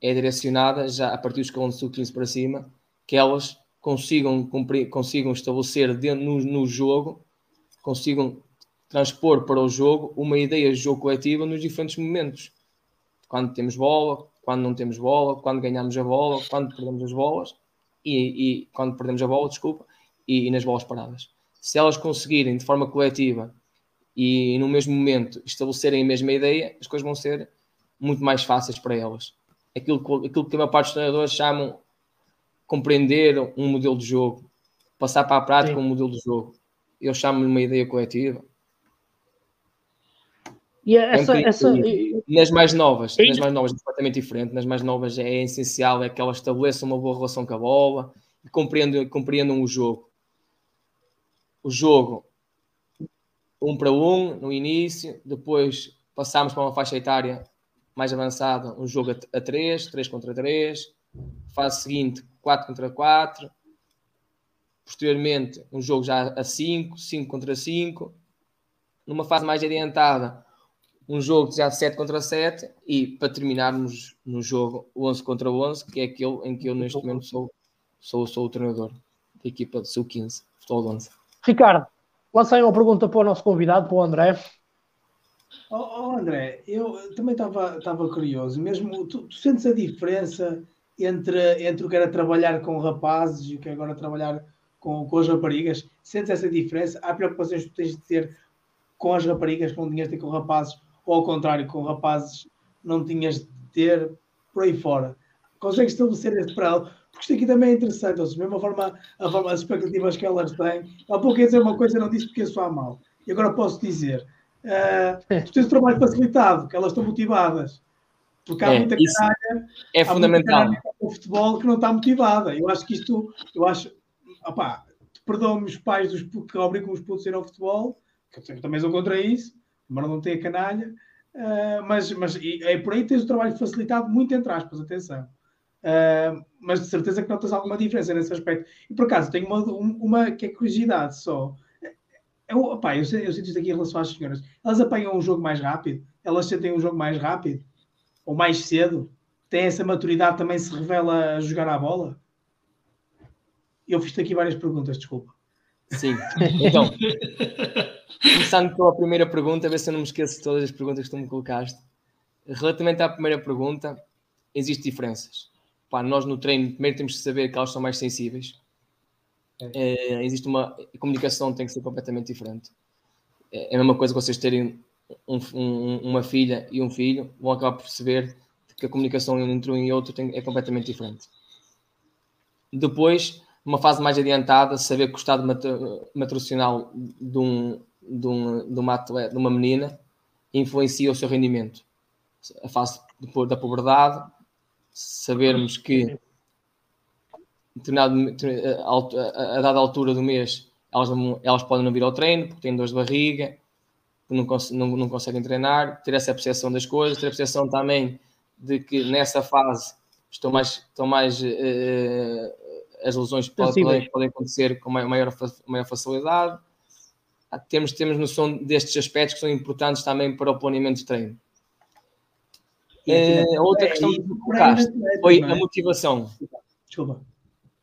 é direcionada já a partir dos escalão de sub-15 para cima, que elas consigam, cumprir, consigam estabelecer dentro, no, no jogo, consigam transpor para o jogo uma ideia de jogo coletiva nos diferentes momentos. Quando temos bola, quando não temos bola, quando ganhamos a bola, quando perdemos as bolas e, e quando perdemos a bola, desculpa, e, e, nas bolas paradas. Se elas conseguirem de forma coletiva e no mesmo momento estabelecerem a mesma ideia, as coisas vão ser muito mais fáceis para elas. Aquilo que, aquilo que a maior parte dos treinadores chamam compreender um modelo de jogo, passar para a prática Sim. um modelo de jogo. Eu chamo-lhe uma ideia coletiva e é essa, é essa... Nas mais novas, nas mais novas é completamente diferente. Nas mais novas é essencial é que elas estabeleçam uma boa relação com a bola e compreendam, compreendam o jogo. O jogo um para um no início, depois passamos para uma faixa etária mais avançada, um jogo a 3, 3 contra 3, fase seguinte 4 contra 4, posteriormente um jogo já a 5, 5 contra 5, numa fase mais adiantada um jogo já de 7 contra 7 e para terminarmos no jogo 11 contra 11, que é aquele em que eu neste momento sou, sou, sou o treinador da equipa do Sub-15, futebol 11. Ricardo, lancei uma pergunta para o nosso convidado, para o André. Oh, oh André, eu também estava curioso, mesmo tu, tu, sentes a diferença entre, entre o que era trabalhar com rapazes e o que é agora trabalhar com, com as raparigas? Sentes essa diferença? Há preocupações que tens de ter com as raparigas que não tinhas de ter com rapazes ou ao contrário, com rapazes não tinhas de ter por aí fora. Consegues estabelecer este paralelo? Porque isto aqui também é interessante, ou seja, mesma forma, a forma, as expectativas que elas têm. Há pouco ia dizer uma coisa, não disse porque sou mal. E agora posso dizer, uh, tu tens o trabalho facilitado, que elas estão motivadas. Porque há é, muita canalha. É fundamental. o futebol que não está motivada. Eu acho que isto, eu acho, opá, perdoam-me os pais dos que obrigam os putos a ir ao futebol, que eu também sou contra isso, mas não tem a canalha. Uh, mas, mas é por aí tens o trabalho facilitado, muito entre aspas, atenção. Uh, mas de certeza que notas alguma diferença nesse aspecto. E por acaso tenho uma, uma que é curiosidade só. Eu, opa, eu, eu sinto isto aqui em relação às senhoras. Elas apanham um jogo mais rápido? Elas sentem um jogo mais rápido? Ou mais cedo? Tem essa maturidade também se revela a jogar à bola? Eu fiz aqui várias perguntas, desculpa. Sim, então, começando pela primeira pergunta, a ver se eu não me esqueço de todas as perguntas que tu me colocaste. Relativamente à primeira pergunta, existem diferenças. Pá, nós no treino, primeiro temos que saber que elas são mais sensíveis. É. É, existe uma a comunicação tem que ser completamente diferente. É, é a mesma coisa que vocês terem um, um, uma filha e um filho, vão acabar por perceber que a comunicação entre um e outro tem, é completamente diferente. Depois, numa fase mais adiantada, saber que o estado matricional de, um, de, um, de, uma atleta, de uma menina influencia o seu rendimento. A fase da puberdade, sabermos que determinado, a, a, dada altura do mês elas, elas podem não vir ao treino porque têm dores de barriga, não, não, não conseguem treinar, ter essa percepção das coisas, ter a percepção também de que nessa fase estão mais, estão mais uh, as lesões podem, podem acontecer com maior, maior facilidade. Ah, temos, temos noção destes aspectos que são importantes também para o planeamento de treino. Uh, outra questão que colocaste foi a motivação. Desculpa.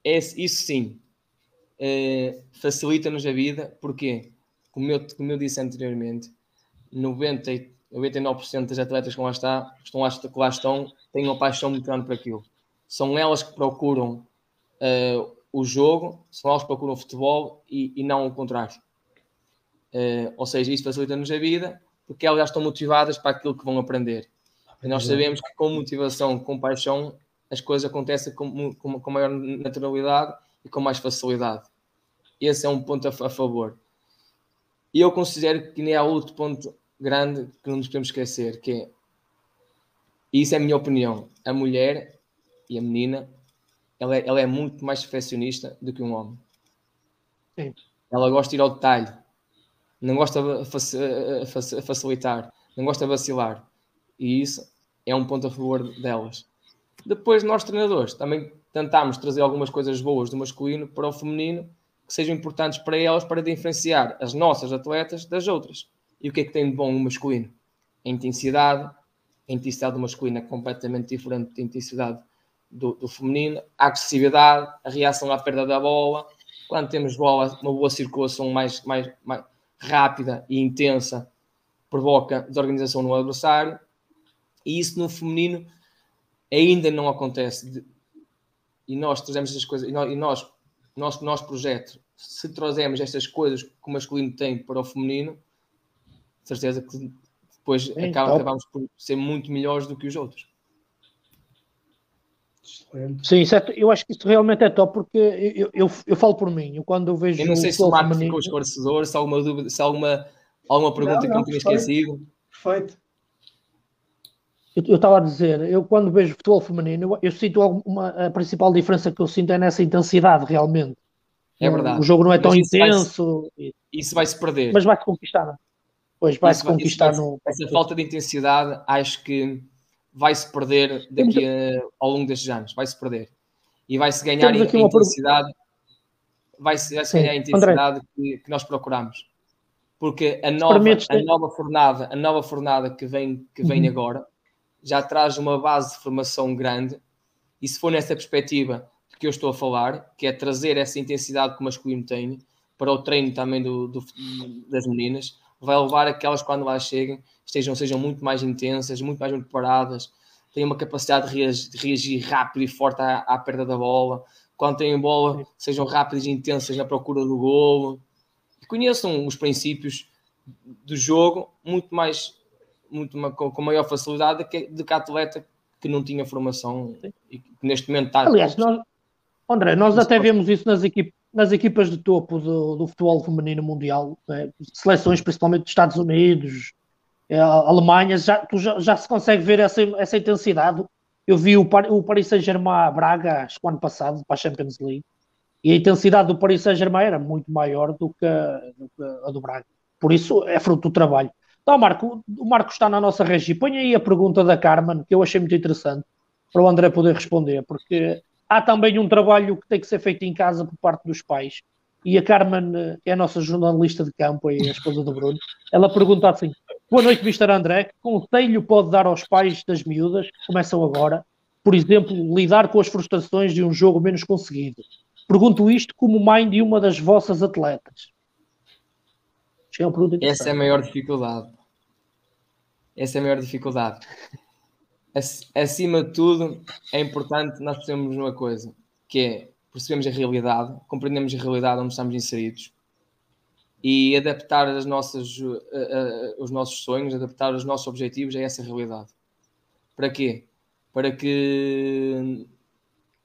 É, isso sim, uh, facilita-nos a vida, porque, como eu, como eu disse anteriormente, 90, 99% das atletas que lá, está, estão lá, que lá estão têm uma paixão muito grande por aquilo. São elas que procuram uh, o jogo, são elas que procuram o futebol e, e não o contrário. Uh, ou seja, isso facilita-nos a vida porque elas já estão motivadas para aquilo que vão aprender. E nós sabemos que com motivação, com paixão, as coisas acontecem com, com, com maior naturalidade e com mais facilidade. Esse é um ponto a, a favor. E eu considero que nem há outro ponto grande que não nos podemos esquecer, que é, e isso é a minha opinião, a mulher e a menina, ela é, ela é muito mais perfeccionista do que um homem. Sim. Ela gosta de ir ao detalhe, não gosta de facilitar, não gosta de vacilar. E isso é um ponto a favor delas. Depois, nós treinadores também tentámos trazer algumas coisas boas do masculino para o feminino que sejam importantes para elas para diferenciar as nossas atletas das outras. E o que é que tem de bom o masculino? A intensidade. A intensidade do masculino é completamente diferente da intensidade do, do feminino. A agressividade, a reação à perda da bola. Quando temos bola, uma boa circulação mais, mais, mais rápida e intensa provoca desorganização no adversário. E isso no feminino ainda não acontece. E nós trazemos essas coisas, e nós, e nós nosso, nosso projeto, se trazemos estas coisas que o masculino tem para o feminino, certeza que depois é, acaba, acabamos por ser muito melhores do que os outros. Sim, isso é, eu acho que isso realmente é top porque eu, eu, eu falo por mim, eu quando eu vejo. Eu não sei se o Marco feminino... ficou esclarecedor, se há alguma dúvida, se há alguma, alguma pergunta não, não, que eu não tinha esquecido. Perfeito. Eu estava a dizer, eu quando vejo futebol feminino, eu, eu sinto uma, a principal diferença que eu sinto é nessa intensidade, realmente. É verdade. O jogo não é tão isso intenso. Vai isso vai se perder. Mas vai-se conquistar. É? Pois vai-se conquistar vai, no. Essa falta de intensidade acho que vai se perder daqui a, ao longo destes anos. Vai se perder. E vai se ganhar a intensidade. Vai-se vai ganhar a intensidade que, que, nós procuramos. Porque a nova, a nova fornada, a nova fornada que vem, que vem uhum. agora já traz uma base de formação grande, e se for nessa perspectiva de que eu estou a falar, que é trazer essa intensidade que o masculino tem para o treino também do, do, das meninas, vai levar a que elas, quando lá cheguem, estejam, sejam muito mais intensas, muito mais preparadas, tenham uma capacidade de reagir, de reagir rápido e forte à, à, perda da bola, quando têm bola, sejam rápidas e intensas na procura do golo, e conheçam os princípios do jogo muito mais muito com, com maior facilidade do que, a atleta que não tinha formação Sim. e que neste momento está. Aliás, nós, André, nós até vemos isso nas, equip, nas equipas de topo do, do futebol feminino mundial, né? seleções principalmente dos Estados Unidos, É, Alemanha já, já, já, se consegue ver essa, essa intensidade. Eu vi o, o Paris Saint-Germain Braga acho que o ano passado para a Champions League e a intensidade do Paris Saint-Germain era muito maior do que, a, do que a do Braga. Por isso é fruto do trabalho. Então, Marco, o Marco está na nossa região. Põe aí a pergunta da Carmen, que eu achei muito interessante, para o André poder responder, porque há também um trabalho que tem que ser feito em casa por parte dos pais. E a Carmen, que é a nossa jornalista de campo, e a esposa do Bruno, ela pergunta assim: Boa noite, Mr. André. Que conselho pode dar aos pais das miúdas que começam agora, por exemplo, lidar com as frustrações de um jogo menos conseguido? Pergunto isto como mãe de uma das vossas atletas. É Essa é a maior dificuldade. Essa é a maior dificuldade. Acima de tudo, é importante nós percebermos uma coisa, que é percebemos a realidade, compreendemos a realidade onde estamos inseridos e adaptar as nossas, uh, uh, os nossos sonhos, adaptar os nossos objetivos a essa realidade. Para quê? Para que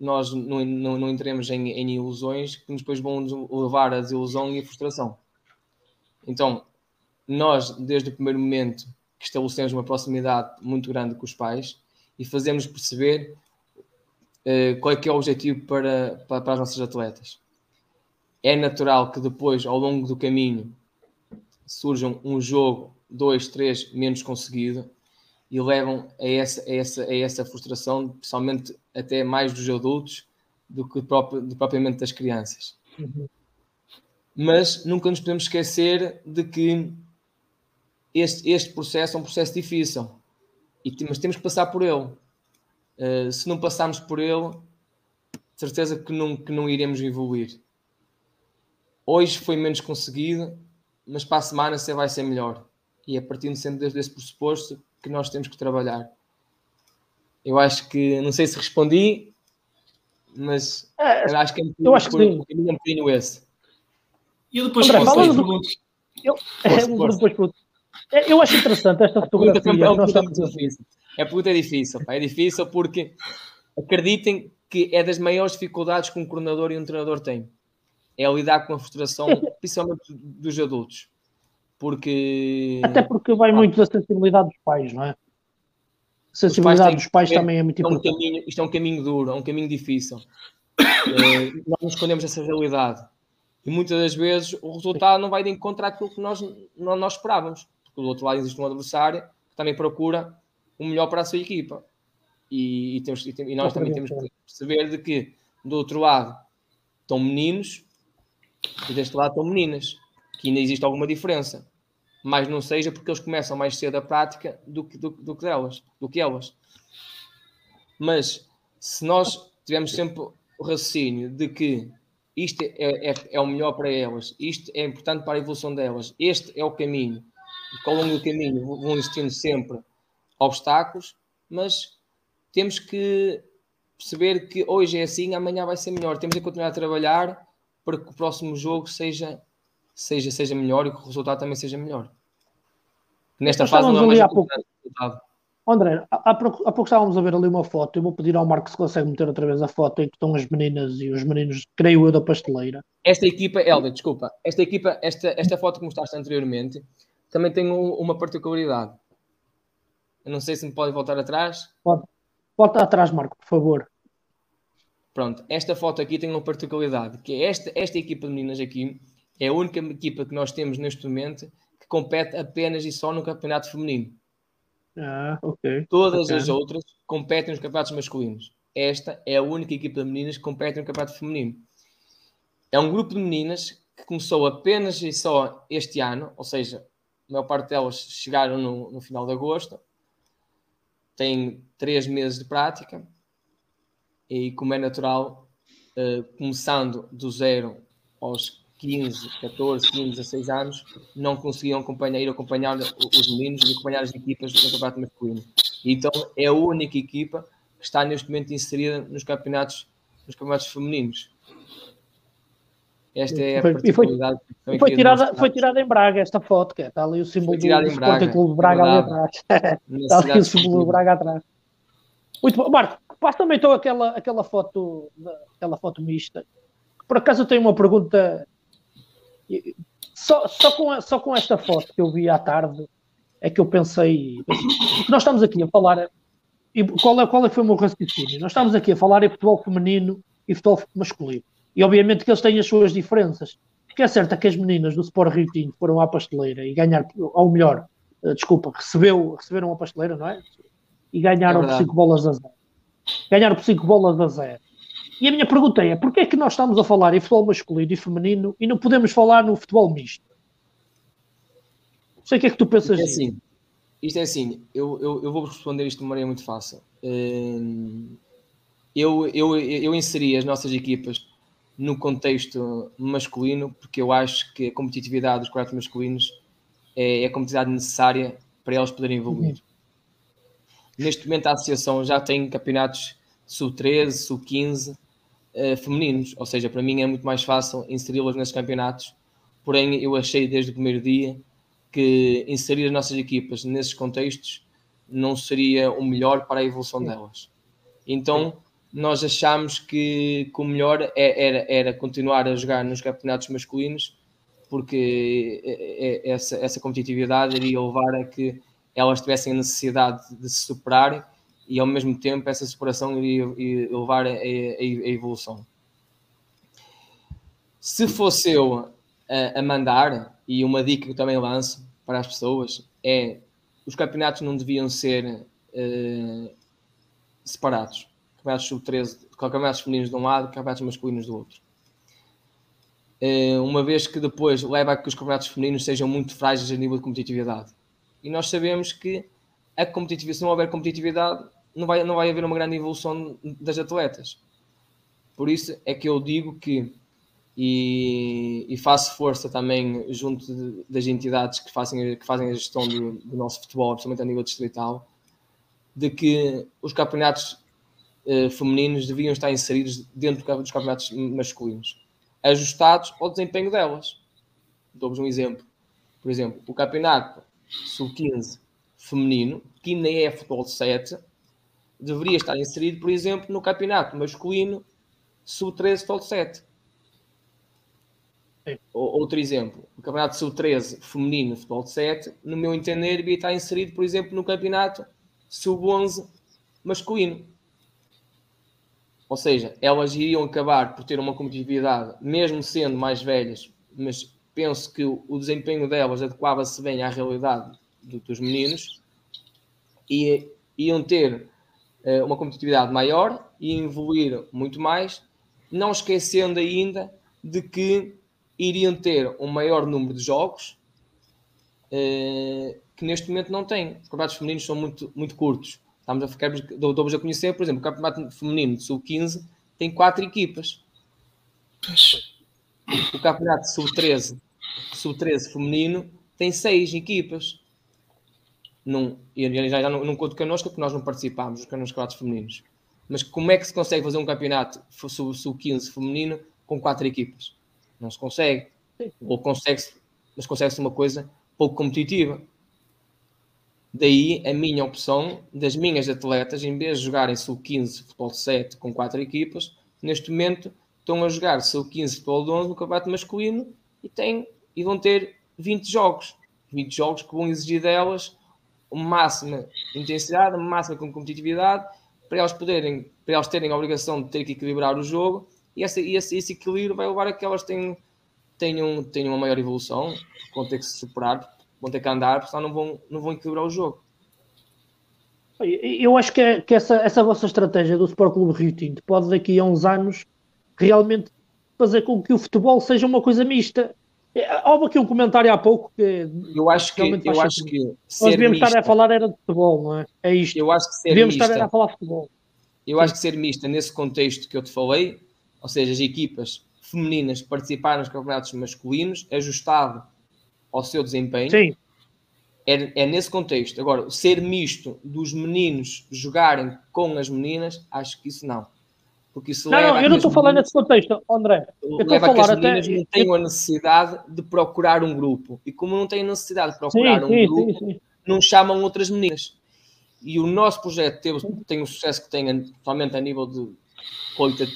nós não, não, não entremos em, em, ilusões que depois vão levar à desilusão e à frustração. Então, nós, desde o primeiro momento que estabelecemos uma proximidade muito grande com os pais e fazemos perceber uh, qual é que é o objetivo para, para, para as nossas atletas. É natural que depois, ao longo do caminho, surjam um jogo, dois, três, menos conseguido e levam a essa, a essa, a essa frustração, principalmente até mais dos adultos do que próprio, do, propriamente das crianças. Uhum. Mas nunca nos podemos esquecer de que este, este processo é um processo difícil, e, mas temos que passar por ele. Uh, se não passarmos por ele, certeza que não, que não iremos evoluir. Hoje foi menos conseguido, mas para a semana você vai ser melhor. E é partindo sempre desse pressuposto que nós temos que trabalhar. Eu acho que, não sei se respondi, mas é, acho que é um eu acho que sim. um bocadinho esse. E eu depois André, do... eu, é, depois é, eu acho interessante esta fotografia. É, difícil. É pergunta difícil, pá. é difícil porque acreditem que é das maiores dificuldades que um coordenador e um treinador têm. É lidar com a frustração, principalmente dos adultos. Porque. Até porque vai muito da sensibilidade dos pais, não é? A sensibilidade dos pais também é muito importante. É um caminho, isto é um caminho duro, é um caminho difícil. uh, nós não escondemos essa realidade. E muitas das vezes o resultado não vai de encontro àquilo que nós, nós esperávamos. Porque do outro lado existe um adversário que também procura o melhor para a sua equipa. E, e, temos, e, nós também temos que perceber de que do outro lado estão meninos e deste lado estão meninas que ainda existe alguma diferença, mas não seja porque eles começam mais cedo a prática do que, do, do que elas, do que elas. Mas se nós tivermos sempre o raciocínio de que isto é, é, é, o melhor para elas, isto é importante para a evolução delas, este é o caminho, e ao longo do caminho vão existindo sempre obstáculos, mas temos que perceber que hoje é assim, amanhã vai ser melhor. Temos que continuar a trabalhar para que o próximo jogo seja seja, seja melhor e que o resultado também seja melhor. Nesta Nós fase não é mais há pouco... André, há, há, pouco estávamos a ver ali uma foto. Eu vou pedir ao Marco se consegue meter outra vez a foto em que estão as meninas e os meninos, creio eu, da pasteleira. Esta equipa, Helder, desculpa, esta equipa, esta, esta foto que mostraste anteriormente, também tem um, uma particularidade. Eu não sei se me pode voltar atrás. Pode. Volta atrás, Marco, por favor. Pronto, esta foto aqui tem uma particularidade, que é esta, esta equipa de meninas aqui é a única equipa que nós temos neste momento que compete apenas e só no campeonato feminino. Ah, ok. Todas okay. as outras competem nos campeonatos masculinos. Esta é a única equipa de meninas que compete no campeonato feminino. É um grupo de meninas que começou apenas e só este ano, ou seja, a maior parte delas chegaram no, no final de agosto, têm três meses de prática e, como é natural, uh, começando do zero aos 15, 14, 15, 16 anos, não conseguiam acompanhar, ir acompanhar os meninos e acompanhar as equipas do campeonato masculino. Então é a única equipa que está neste momento inserida nos campeonatos, nos campeonatos femininos. Esta é a particularidade. Foi, foi, tirada, foi tirada em Braga esta foto, que é, está ali o símbolo do Sporting Clube Braga ali atrás. está ali o símbolo do Braga atrás. Muito bom. Marco, passa também então aquela, aquela foto, aquela foto mista. Por acaso eu tenho uma pergunta só, só, com, só com esta foto que eu vi à tarde, é que eu pensei, o que nós estamos aqui a falar, e qual, é, qual é foi o meu raciocínio? Nós estamos aqui a falar em futebol feminino e futebol masculino. E obviamente que eles têm as suas diferenças. Porque é certo que as meninas do Sport Rio Tinto foram à pasteleira e ganhar, ou melhor, uh, desculpa, recebeu, receberam a pasteleira, não é? E ganharam é por 5 bolas a zero. Ganharam por 5 bolas a zero. E a minha pergunta é: porquê é que nós estamos a falar em futebol masculino e feminino e não podemos falar no futebol misto? Não sei o que é que tu pensas é assim, isto é assim, eu, eu, eu vou responder isto de uma maneira muito fácil. Hum, eu, eu, eu inseri as nossas equipas no contexto masculino porque eu acho que a competitividade dos quartos masculinos é, é a competitividade necessária para eles poderem evoluir. Uhum. Neste momento a associação já tem campeonatos sub-13, sub-15 uh, femininos, ou seja, para mim é muito mais fácil inseri-las nesses campeonatos. Porém, eu achei desde o primeiro dia que inserir as nossas equipas nesses contextos não seria o melhor para a evolução delas. Então, nós achámos que, que o melhor é, era, era continuar a jogar nos campeonatos masculinos, porque essa, essa competitividade iria levar a que elas tivessem a necessidade de se superarem e ao mesmo tempo essa superação iria, levar a, a, a, evolução. Se fosse eu a, a, mandar, e uma dica que eu também lanço para as pessoas é os campeonatos não deviam ser uh, separados. Campeonatos sub-13, campeonatos femininos de um lado, campeonatos masculinos do outro. Uh, uma vez que depois leva a que os campeonatos femininos sejam muito frágeis a nível de competitividade. E nós sabemos que a competitividade, se não houver competitividade, não vai, não vai haver uma grande evolução das atletas. Por isso é que eu digo que, e, e faço força também junto de, das entidades que fazem, que fazem a gestão do, do, nosso futebol, principalmente a nível distrital, de que os campeonatos eh, femininos deviam estar inseridos dentro dos campeonatos masculinos, ajustados ao desempenho delas. Dou-vos um exemplo. Por exemplo, o campeonato sub-15 feminino, que ainda é futebol de 7, deveria estar inserido, por exemplo, no campeonato masculino sub-13 futebol de 7. Outro exemplo, o campeonato sub-13 feminino futebol de 7, no meu entender, devia estar inserido, por exemplo, no campeonato sub-11 masculino. Ou seja, elas iriam acabar por ter uma competitividade, mesmo sendo mais velhas, mas penso que o desempenho delas adequava-se bem à realidade do, dos meninos e iam ter uma competitividade maior e evoluir muito mais, não esquecendo ainda de que iriam ter um maior número de jogos uh, que neste momento não têm. Os campeonatos femininos são muito, muito curtos. Estamos a ficar, dou-vos a conhecer, por exemplo, o campeonato feminino de sub-15 tem quatro equipas. O campeonato sub-13 sub-13 feminino tem seis equipas. Não, e já, já não, não conto connosco porque nós não participámos nos campeonatos femininos. Mas como é que se consegue fazer um campeonato sub-15 feminino com quatro equipas? Não se consegue. Ou consegue-se, mas consegue-se uma coisa pouco competitiva. Daí a minha opção das minhas atletas, em vez de jogarem sub-15 futebol 7 com quatro equipas, neste momento estão a jogar sub-15 futebol 11 no campeonato masculino e têm e vão ter 20 jogos. 20 jogos que vão exigir delas máxima intensidade, máxima competitividade, para elas poderem, para elas terem a obrigação de ter que equilibrar o jogo, e esse, esse, esse equilíbrio vai levar a que elas tenham, tenham, tenham uma maior evolução, vão ter que se superar, vão ter que andar, porque senão não vão, não vão equilibrar o jogo. Eu acho que, é, que essa, essa vossa estratégia do Sport Clube Rio Tinto pode daqui a uns anos realmente fazer com que o futebol seja uma coisa mista houve aqui um comentário há pouco que. Eu acho que. Eu acho que Nós devíamos estar a falar era de futebol, não é? É isto. Eu acho que ser devíamos mista, estar a falar de futebol. Eu acho que ser mista nesse contexto que eu te falei, ou seja, as equipas femininas participarem nos campeonatos masculinos, ajustado ao seu desempenho. Sim. É, é nesse contexto. Agora, ser misto dos meninos jogarem com as meninas, acho que isso não. Porque isso não, não, eu não estou falando nesse contexto, André. Eu estou a falar até. não tenho a necessidade de procurar um grupo. E como não têm necessidade de procurar sim, um sim, grupo, sim, não chamam outras meninas. E o nosso projeto teve, tem o sucesso que tem, atualmente a nível de,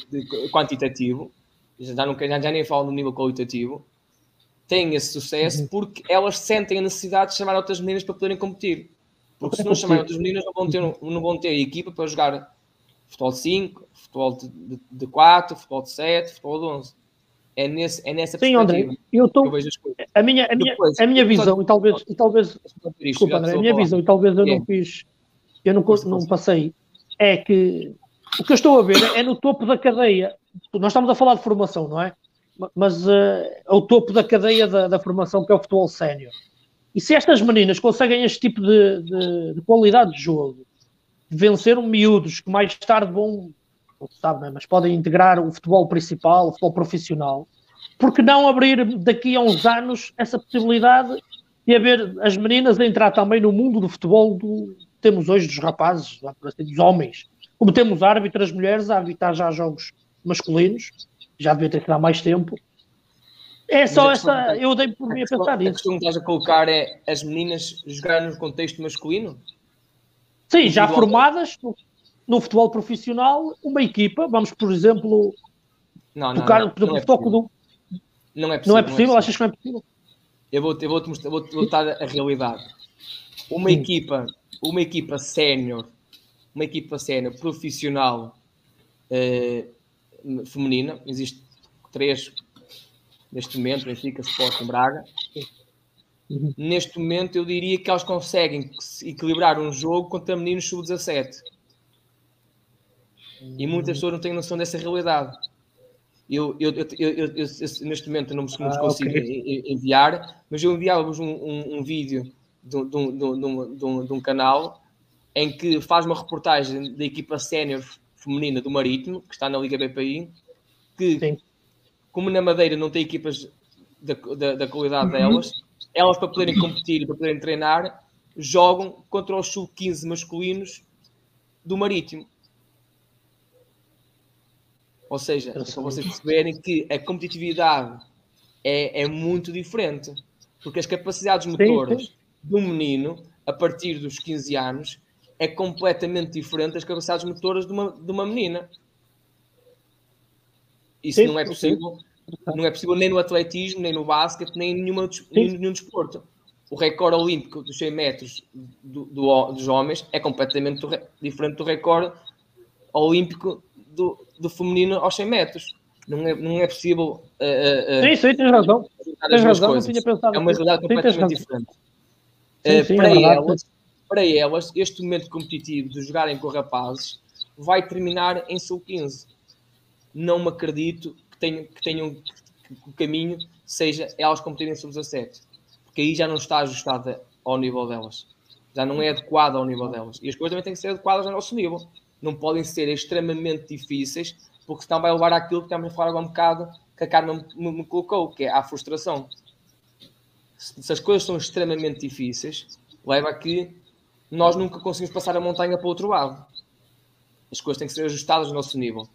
de quantitativo, já, não, já, já nem falo no nível qualitativo, têm esse sucesso uhum. porque elas sentem a necessidade de chamar outras meninas para poderem competir. Porque se não chamarem outras meninas, não vão ter, não vão ter equipa para jogar futebol de 5, futebol de, de 4, futebol de 7, futebol de 11. É, nesse, é nessa Sim, André, eu estou. A minha, a minha, Depois, a minha visão, e talvez. E talvez desculpa, André, a minha visão, e talvez eu é. não fiz. Eu não, não passei. É que o que eu estou a ver é no topo da cadeia. Nós estamos a falar de formação, não é? Mas uh, é o topo da cadeia da, da formação, que é o futebol sénior. E se estas meninas conseguem este tipo de, de, de qualidade de jogo, venceram miúdos que mais tarde vão, sabe, é? mas podem integrar o futebol principal, o futebol profissional, porque não abrir daqui a uns anos essa possibilidade de haver as meninas a entrar também no mundo do futebol do temos hoje dos rapazes, assim, dos homens, como temos árbitras mulheres a arbitrar já jogos masculinos, já devia ter sido há mais tempo. É só essa, eu dei por mim a pensar nisso. A questão que estás a colocar é as meninas jogarem no contexto masculino? Sim, já formadas no, no, futebol profissional, uma equipa, vamos, por exemplo, não, não, tocar, não, por exemplo, é toco do. Não é possível. Não é possível? Achas que não é possível? Eu vou, eu vou, -te mostrar, vou, a realidade. Uma Sim. equipa, uma equipa sénior, uma equipa sénior profissional eh, feminina, existe três neste momento, Benfica, Sporting, Braga. Uhum. Neste momento, eu diria que elas conseguem equilibrar um jogo contra meninos sub-17. E muitas pessoas não têm noção dessa realidade. Eu, eu, eu, eu neste momento não me ah, consigo okay. enviar, mas eu enviava-vos um, um, um, vídeo de um, de, de, de um canal em que faz uma reportagem da equipa sénior feminina do Marítimo, que está na Liga BPI, que, Sim. como na Madeira não tem equipas da, da, da qualidade uhum. delas, elas para poderem competir e para poderem treinar, jogam contra os sub-15 masculinos do Marítimo. Ou seja, é para vocês perceberem que a competitividade é, é muito diferente. Porque as capacidades motoras de um menino, a partir dos 15 anos, é completamente diferente das capacidades motoras de uma, de uma menina. Isso sim, não é possível. Não é possível nem no atletismo, nem no basquete, nem em nenhuma, nenhum, nenhum desporto. O recorde olímpico dos 100 metros do, do, dos homens é completamente do, diferente do recorde olímpico do, do feminino aos 100 metros. Não é, não é possível. Uh, uh, sim, sim, tens razão. Tens razão, não tinha pensado. É uma realidade completamente diferente. Sim, uh, sim, para, é elas, para elas, este momento competitivo de jogarem com rapazes vai terminar em sub-15. Não me acredito tenham, que tenham o caminho seja elas competirem sub-17, porque aí já não está ajustada ao nível delas, já não é adequada ao nível delas. E as coisas também têm que ser adequadas ao nosso nível, não podem ser extremamente difíceis, porque senão vai levar àquilo que estamos a falar agora um bocado que a Carmen me, me colocou, que é a frustração. Se, se as coisas são extremamente difíceis, leva a que nós nunca conseguimos passar a montanha para o outro lado. As coisas têm que ser ajustadas ao nosso nível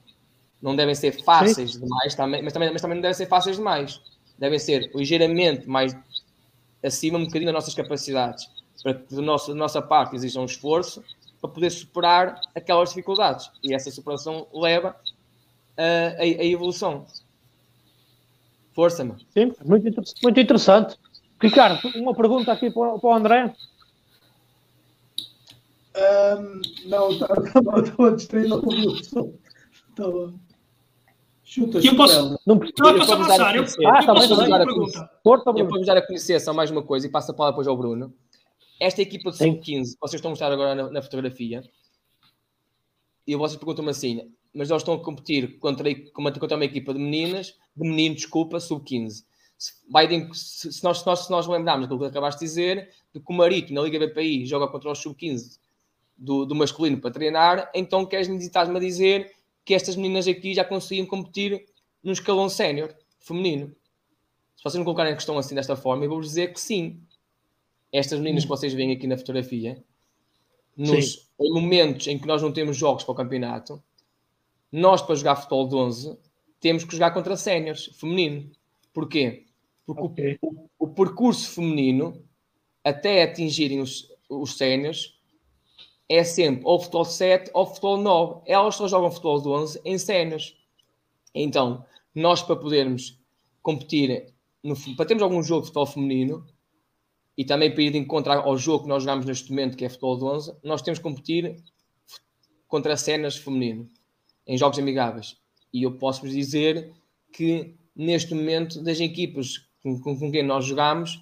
não devem ser fáceis Sim. demais, também, mas, também, mas também não devem ser fáceis demais. Devem ser ligeiramente mais acima um bocadinho das nossas capacidades, para que da nossa, da nossa parte exija um esforço para poder superar aquelas dificuldades. E essa superação leva a, a, a evolução. Força-me. Sim, muito, muito interessante. Ricardo, uma pergunta aqui para, o André. Um, não, estava distraído com o Estava. Chuta, eu posso, não, eu posso avançar. Eu, ah, eu posso fazer uma pergunta. Eu vou dar a conhecer só mais uma coisa e passo a palavra depois ao Bruno. Esta equipa de sub-15, vocês estão a mostrar agora na, na fotografia, e vocês perguntam-me assim, mas eles estão a competir contra, contra uma equipa de meninas, de menino, desculpa, sub-15. Se, se, se, nós, se, nós, se nós lembrarmos do que acabaste de dizer, de que o Marito na Liga BPI joga contra os sub-15 do, do masculino para treinar, então queres-me estás-me a dizer que estas meninas aqui já conseguiam competir no escalão sénior feminino. Se vocês não colocarem a questão assim desta forma, eu vou dizer que sim. Estas meninas que vocês veem aqui na fotografia, nos momentos em que nós não temos jogos para o campeonato, nós para jogar futebol de 11 temos que jogar contra séniores feminino. Porquê? Porque okay. o, o, o, percurso feminino, até atingirem os, os séniores, é sempre ou futebol 7 ou futebol 9. Elas só jogam futebol de 11 em sénios. Então, nós para podermos competir no, para termos algum jogo de futebol feminino e também para ir de encontro ao jogo que nós jogamos neste momento, que é futebol de 11, nós temos que competir contra cenas feminino em jogos amigáveis. E eu posso-vos dizer que neste momento, das equipas com, com, com quem nós jogamos,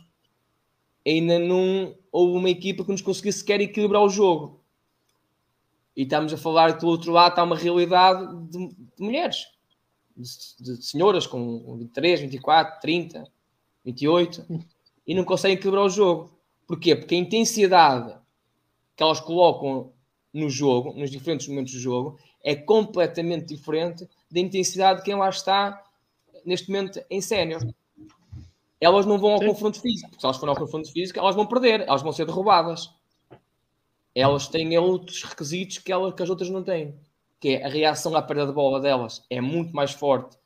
ainda não houve uma equipa que nos conseguisse sequer equilibrar o jogo. E estamos a falar que do outro lado está uma realidade de, de mulheres, de, de, senhoras com 23, 24, 30, 28, e não conseguem equilibrar o jogo. Porquê? Porque a intensidade que elas colocam no jogo, nos diferentes momentos do jogo, é completamente diferente da intensidade de quem lá está neste momento em sénior. Elas não vão ao Sim. confronto físico, porque se elas forem ao confronto físico, elas vão perder, elas vão ser derrubadas. Elas têm outros requisitos que, elas, que as outras não têm, que é a reação à perda de bola delas é muito mais forte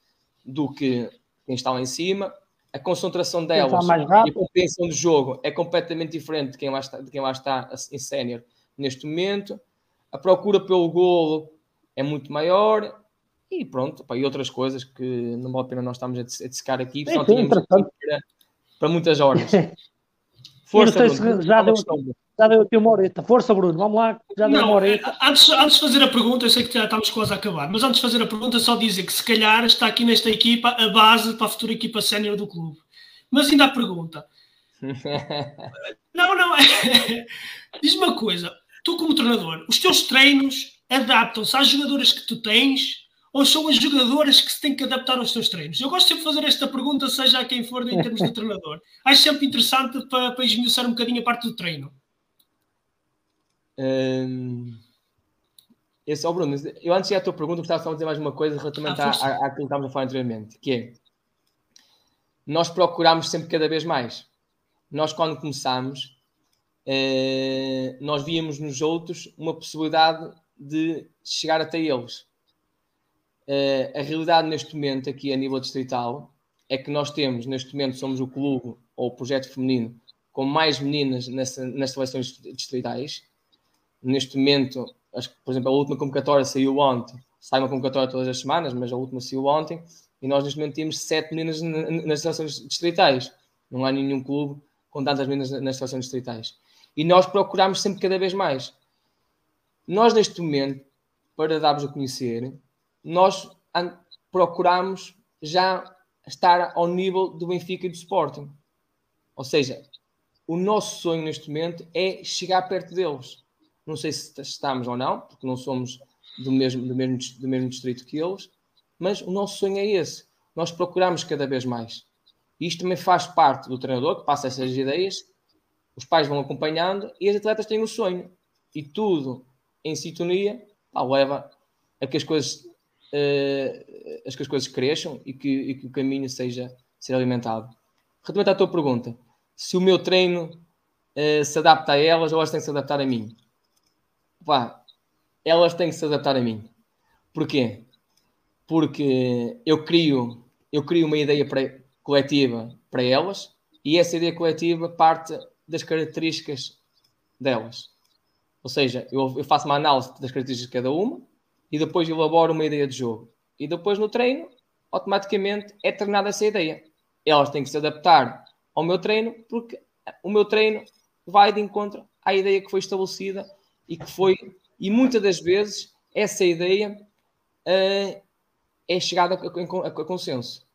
do que quem está lá em cima, a concentração delas e a compreensão do jogo é completamente diferente de quem lá está, de quem lá está em sénior neste momento. A procura pelo golo é muito maior e pronto, pá, e outras coisas que não vale a pena nós estamos a dissecar aqui, é, tínhamos para, para muitas horas. Força, Bruno, já, deu, já deu aqui uma horeta. Força, Bruno, vamos lá, já deu uma horeta. É, antes, antes de fazer a pergunta, eu sei que já estamos quase a acabar, mas antes de fazer a pergunta, só dizer que se calhar está aqui nesta equipa a base para a futura equipa sénior do clube. Mas ainda a pergunta. não, não, é. Diz-me uma coisa, tu como treinador, os teus treinos adaptam-se às jogadoras que tu tens ou são as jogadoras que se têm que adaptar aos seus treinos? Eu gosto sempre de fazer esta pergunta, seja a quem for em termos de treinador. Acho sempre interessante para, para esmiuçar um bocadinho a parte do treino. Um, esse, oh Bruno, eu antes da tua pergunta gostava só de dizer mais uma coisa relativamente ah, à, àquilo que estávamos a falar anteriormente, que é nós procuramos sempre cada vez mais. Nós, quando começámos, eh, nós víamos nos outros uma possibilidade de chegar até eles. Uh, a realidade neste momento, aqui a nível distrital, é que nós temos, neste momento, somos o clube ou o projeto feminino com mais meninas nessa, nas seleções distritais. Neste momento, acho que, por exemplo, a última convocatória saiu ontem, sai uma convocatória todas as semanas, mas a última saiu ontem, e nós neste momento temos sete meninas nas seleções distritais. Não há nenhum clube com tantas meninas nas seleções distritais. E nós procuramos sempre cada vez mais. Nós, neste momento, para dar-vos a conhecer, nós procuramos já estar ao nível do Benfica e do Sporting. Ou seja, o nosso sonho neste momento é chegar perto deles. Não sei se estamos ou não, porque não somos do mesmo, do mesmo, do mesmo distrito que eles, mas o nosso sonho é esse. Nós procuramos cada vez mais. E isto também faz parte do treinador que passa essas ideias, os pais vão acompanhando e as atletas têm o sonho. E tudo em sintonia leva a que as coisas uh, as que as coisas cresçam e que, e que, o caminho seja ser alimentado. Relativamente à tua pergunta, se o meu treino uh, se adapta a elas ou elas têm que se adaptar a mim? Pá, elas têm que se adaptar a mim. Porquê? Porque eu crio, eu crio uma ideia coletiva para elas e essa ideia coletiva parte das características delas. Ou seja, eu, eu faço uma análise das características de cada uma e depois elaboro uma ideia de jogo. E depois no treino, automaticamente é treinada essa ideia. Elas têm que se adaptar ao meu treino, porque o meu treino vai de encontro à ideia que foi estabelecida e que foi, e muitas das vezes, essa ideia uh, é chegada a, a, a, consenso.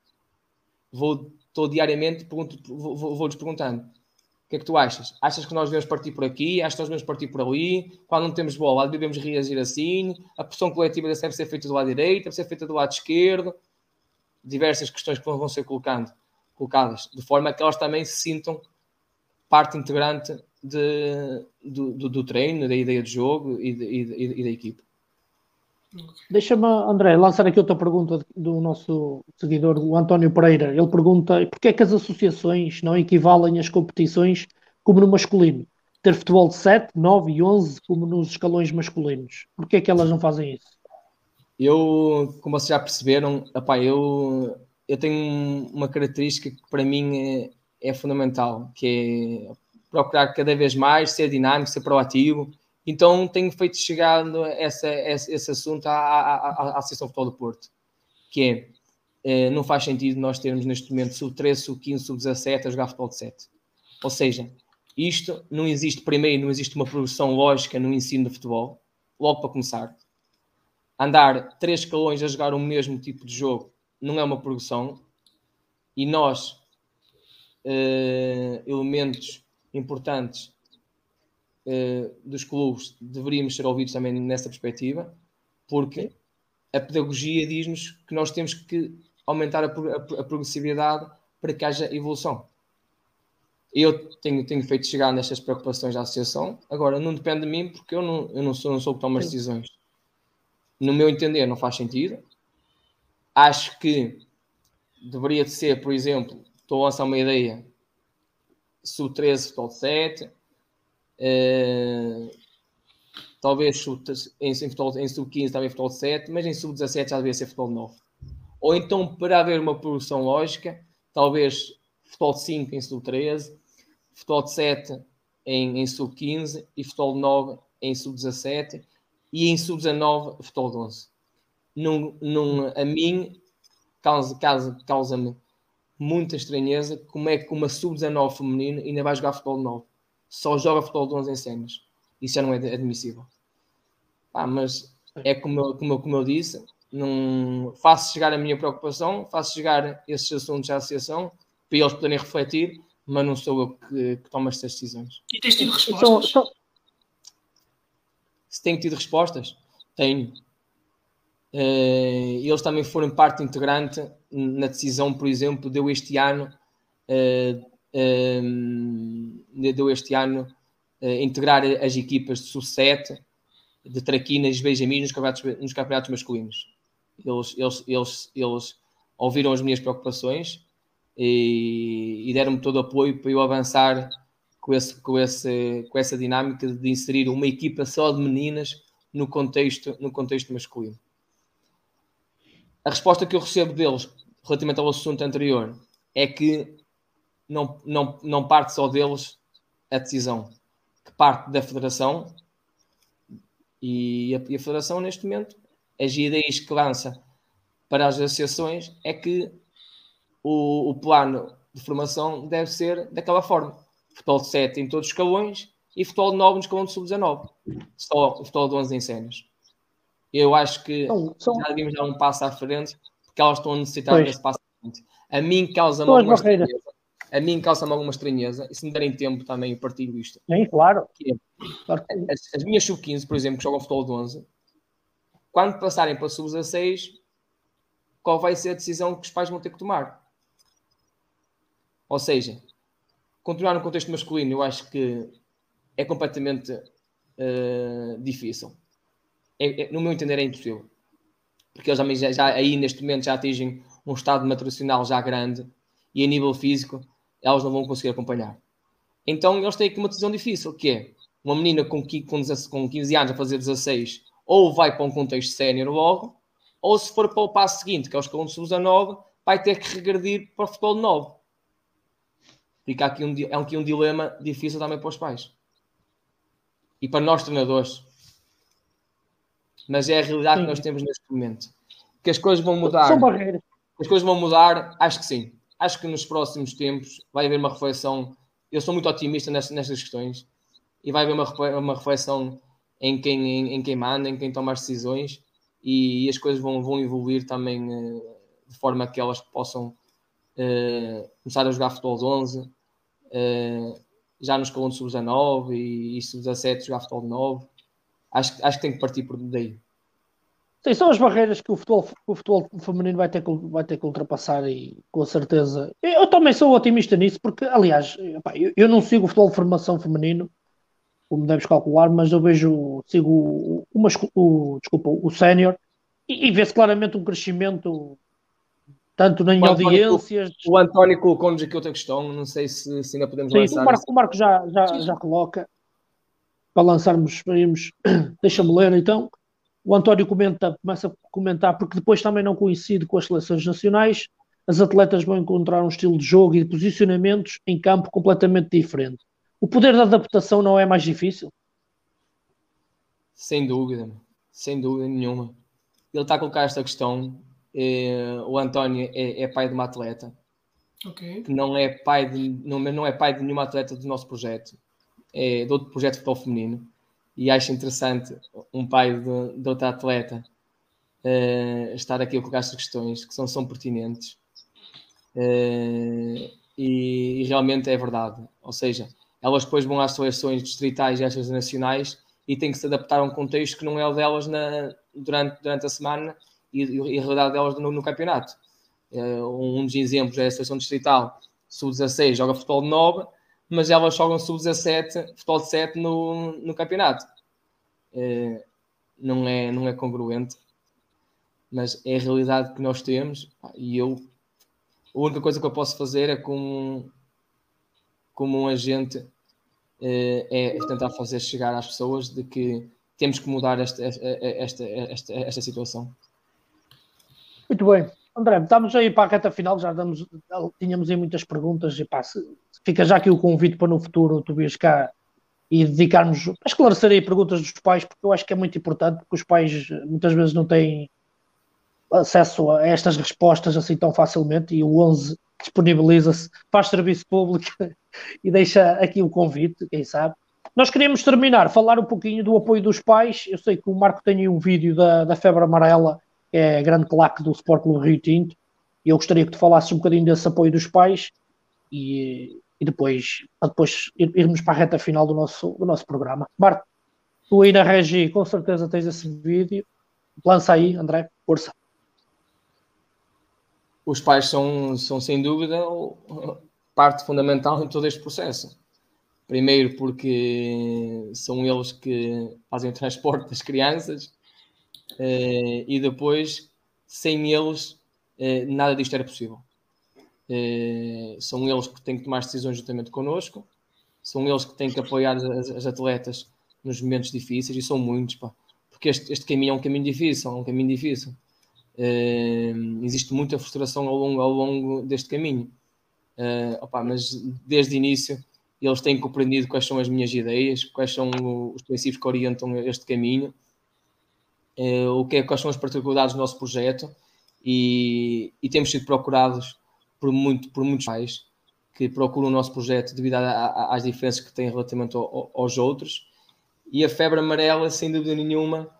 Vou, estou diariamente, vou-lhes vou, vou perguntando o que é que tu achas? Achas que nós devemos partir por aqui? Achas que nós devemos partir por ali? Quando não temos bola, devemos reagir assim? A pressão coletiva deve ser feita do lado direito, deve ser feita do lado esquerdo? Diversas questões que vão ser colocando, colocadas, de forma que elas também se sintam parte integrante de, do, do, do, treino, da ideia de jogo e, de, e, e da equipe. Deixa-me, André, lançar aqui outra pergunta do nosso seguidor, o António Pereira. Ele pergunta porquê é que as associações não equivalem às competições como no masculino? Ter futebol de 7, 9 e 11 como nos escalões masculinos. Porquê é que elas não fazem isso? Eu, como vocês já perceberam, eu, eu tenho uma característica que para mim é, é fundamental, que é procurar cada vez mais ser dinâmico, ser proativo então tenho feito chegando essa, esse, esse assunto à, à, à, à Associação Futebol do Porto, que é eh, não faz sentido nós termos neste momento sub-13, sub-15, sub-17 a jogar futebol de 7. Ou seja, isto não existe, primeiro, não existe uma progressão lógica no ensino de futebol, logo para começar. Andar três escalões a jogar o mesmo tipo de jogo não é uma progressão e nós, uh, elementos importantes dos clubes, deveríamos ser ouvidos também nessa perspectiva, porque a pedagogia diz-nos que nós temos que aumentar a, a, a progressividade para que haja evolução. Eu tenho, tenho feito chegar nestas preocupações à associação. Agora, não depende de mim, porque eu não, eu não, sou, não sou o que toma as decisões. No meu entender, não faz sentido. Acho que deveria de ser, por exemplo, estou a lançar uma ideia, sub-13, futebol 7, uh, talvez sub, em, em, em sub-15 também futebol 7, mas em sub-17 já deveria ser futebol 9. Ou então, para haver uma produção lógica, talvez futebol 5 em sub-13, futebol de 7 em, em sub-15 e futebol de 9 em sub-17 e em sub-19 futebol de 11. Num, num, a mim causa-me causa, causa muita estranheza como é que uma sub-19 feminino ainda vai jogar futebol de 9. Só joga futebol de 11 em cenas. Isso já não é admissível. Ah, mas é como eu, como eu, como eu disse, não faço chegar a minha preocupação, faço chegar esses assuntos à associação para eles poderem refletir mas não sou eu que, que tomo estas decisões. E tens tido respostas? Então, Se tenho tido respostas? Tenho. Uh, eles também foram parte integrante na decisão, por exemplo, deu este ano, uh, uh, deu este ano integrar as equipas de sub-7, de traquinas e benjamins nos campeonatos, nos campeonatos masculinos. Eles, eles, eles, eles ouviram as minhas preocupações e, e deram-me todo o apoio para eu avançar com, esse, com, esse, com essa dinâmica de inserir uma equipa só de meninas no contexto, no contexto masculino. A resposta que eu recebo deles relativamente ao assunto anterior é que não, não, não parte só deles a decisão, que parte da federação e a, e a federação neste momento as ideias que lança para as associações é que o, o plano de formação deve ser daquela forma. Futebol de 7 em todos os escalões e futebol de 9 no escalão de sub-19. Só o futebol de 11 em cenas. Eu acho que então, são... já devíamos dar um passo à frente porque elas estão a necessitar pois. desse passo à frente. A mim causa-me alguma. A mim causa-me alguma estranheza e se me derem tempo também eu partilho isto. Sim, claro. É, claro. As, as, minhas sub-15, por exemplo, que jogam futebol de 11, quando passarem para sub-16, qual vai ser a decisão que os pais vão ter que tomar? Ou seja, continuar no contexto masculino eu acho que é completamente uh, difícil. É, é, no meu entender é impossível. Porque eles já, já, aí neste momento já atingem um estado nutricional já grande e a nível físico elas não vão conseguir acompanhar. Então eles têm aqui uma decisão difícil, que é uma menina com, com 15 anos a fazer 16 ou vai para um contexto sénior logo, ou se for para o passo seguinte, que é os escalão de 19, vai ter que regredir para o futebol de 9. Fica aqui um, é aqui um dilema difícil também para os pais. E para nós treinadores. Mas é a realidade sim. que nós temos neste momento. Que as coisas vão mudar. São barreiras. As coisas vão mudar, acho que sim. Acho que nos próximos tempos vai haver uma reflexão. Eu sou muito otimista nestas, nestas questões. E vai haver uma, uma reflexão em quem, em, em, quem manda, em quem toma as decisões. E, e as coisas vão, vão evoluir também uh, de forma que elas possam uh, começar a jogar futebol de 11, uh, já nos escalão de sub-19 e, e sub-17 jogar futebol de 9. Acho, acho que tem que partir por daí. Sim, são as barreiras que o futebol, o futebol feminino vai ter, que, vai ter que ultrapassar e com certeza. Eu também sou otimista nisso, porque, aliás, eu, não sigo o futebol de formação feminino, como deves calcular, mas eu vejo, sigo o, o, o desculpa, o sénior e, e vê-se claramente um crescimento tanto em audiências. O António colocou-nos aqui outra questão, não sei se, se ainda podemos Sim, lançar. O Marco, o Marco já, já, já coloca para lançarmos, deixa-me ler então. O António comenta, começa a comentar, porque depois também não coincide com as seleções nacionais, as atletas vão encontrar um estilo de jogo e de posicionamentos em campo completamente diferente. O poder da adaptação não é mais difícil? Sem dúvida, sem dúvida nenhuma. Ele está a colocar esta questão eh, o António é, é, pai de uma atleta. Okay. Que não é pai de não, não é pai de nenhuma atleta do nosso projeto, é de outro projeto de futebol feminino. E acho interessante um pai de, de outra atleta uh, estar aqui a colocar estas questões que são, são pertinentes. Uh, e, e, realmente é verdade. Ou seja, elas depois vão às seleções distritais e às seleções nacionais e têm que se adaptar a um contexto que não é o delas na, durante, durante a semana e, e a realidade delas no, no campeonato. Uh, um dos exemplos é a seleção distrital sub-16 joga futebol de 9, mas elas jogam sub-17, futebol de 7 no, no campeonato. Uh, não, é, não é congruente, mas é a realidade que nós temos e eu a única coisa que eu posso fazer é como, como um agente eh, é tentar fazer chegar às pessoas de que temos que mudar esta, esta, esta, esta, situação. Muito bem. André, estamos aí para a reta final, já damos, tínhamos aí muitas perguntas e pá, fica já aqui o convite para no futuro tu vires cá e dedicarmos a esclarecer aí perguntas dos pais, porque eu acho que é muito importante, porque os pais muitas vezes não têm acesso a estas respostas assim tão facilmente e o 11 disponibiliza-se, faz serviço público e deixa aqui o convite, quem sabe. Nós queríamos terminar, falar um pouquinho do apoio dos pais. Eu sei que o Marco tem um vídeo da, da Febre Amarela, é grande claque do Sport Clube Rio Tinto, e eu gostaria que tu falasses um bocadinho desse apoio dos pais e, e depois, depois irmos para a reta final do nosso, do nosso programa. Marco, tu aí na Regi com certeza tens esse vídeo. Lança aí, André, força os pais são, são sem dúvida parte fundamental em todo este processo. Primeiro porque são eles que fazem o transporte das crianças eh, e depois, sem eles, eh, nada disto era possível. Eh, são eles que têm que tomar decisões juntamente connosco, são eles que têm que apoiar as, as atletas nos momentos difíceis e são muitos, pá, porque este, este caminho é um caminho difícil, é um caminho difícil. Existe muita frustração ao longo, ao longo deste caminho. Opa, mas desde o início eles têm compreendido quais são as minhas ideias, quais são os princípios que orientam este caminho, uh, o que é, quais são as particularidades do nosso projeto e, e, temos sido procurados por, muito, por muitos pais que procuram o nosso projeto devido a, a, às diferenças que têm relativamente ao, aos outros. E a febre amarela, sem dúvida nenhuma,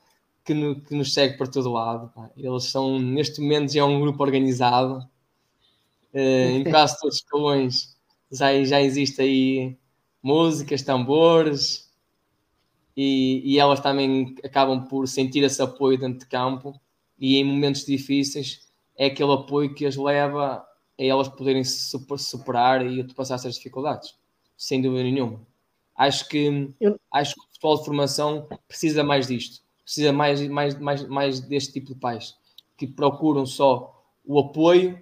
que, no, que nos segue por todo lado. Pá. Eles são, neste momento, já é um grupo organizado. Uh, em quase todos os escalões já, já existe aí músicas, tambores, e, e, elas também acabam por sentir esse apoio dentro de campo. E em momentos difíceis é aquele apoio que as leva a elas poderem se superar e ultrapassar essas dificuldades, sem dúvida nenhuma. Acho que, Eu... acho que o futebol de formação precisa mais disto precisa mais, mais, mais, mais deste tipo de pais que procuram só o apoio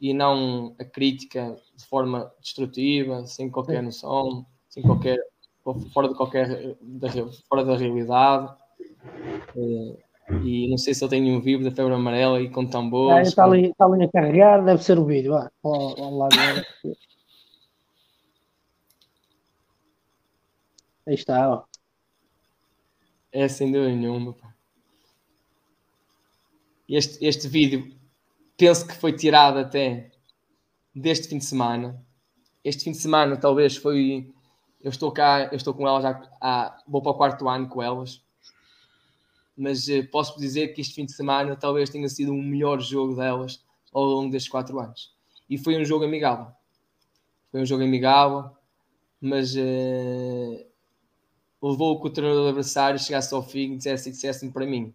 e não a crítica de forma destrutiva, sem qualquer noção, sem qualquer fora de qualquer da, fora da realidade. Eh, e não sei se ele tem nenhum vivo da febre amarela e com tambores. está, ali, está ali a carregar, deve ser o vídeo. Ah, vamos lá. Aí está, ó. É sem dúvida nenhuma. Este, este vídeo penso que foi tirado até deste fim de semana. Este fim de semana talvez foi. Eu estou cá, eu estou com elas já há, vou para o quarto ano com elas. Mas eh, posso dizer que este fim de semana talvez tenha sido o melhor jogo delas ao longo destes quatro anos. E foi um jogo amigável. Foi um jogo amigável, mas eh, levou que o treinador adversário chegasse ao fim e dissesse, dissesse para mim.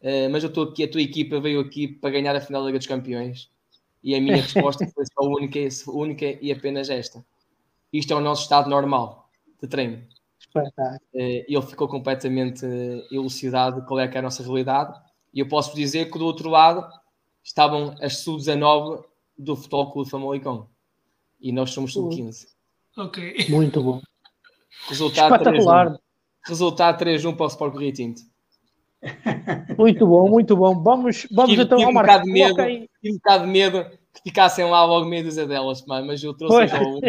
Uh, mas eu estou aqui, a tua equipa veio aqui para ganhar a final da Liga dos Campeões. E a minha resposta foi só única, única e apenas esta. Isto é o nosso estado normal de treino. Uh, ele ficou completamente elucidado qual é que é a nossa realidade. E eu posso dizer que do outro lado estavam as sub-19 do Futebol Clube Famalicão. E nós somos sub-15. Ok. Muito bom. Resultado Espetacular. 3-1. Resultado 3-1 para o Sport Rio Tinto. Muito bom, muito bom. Vamos, vamos tive, então tive ao um medo, tive um bocado de medo ficassem lá logo meio dúzia delas, mas eu trouxe já um.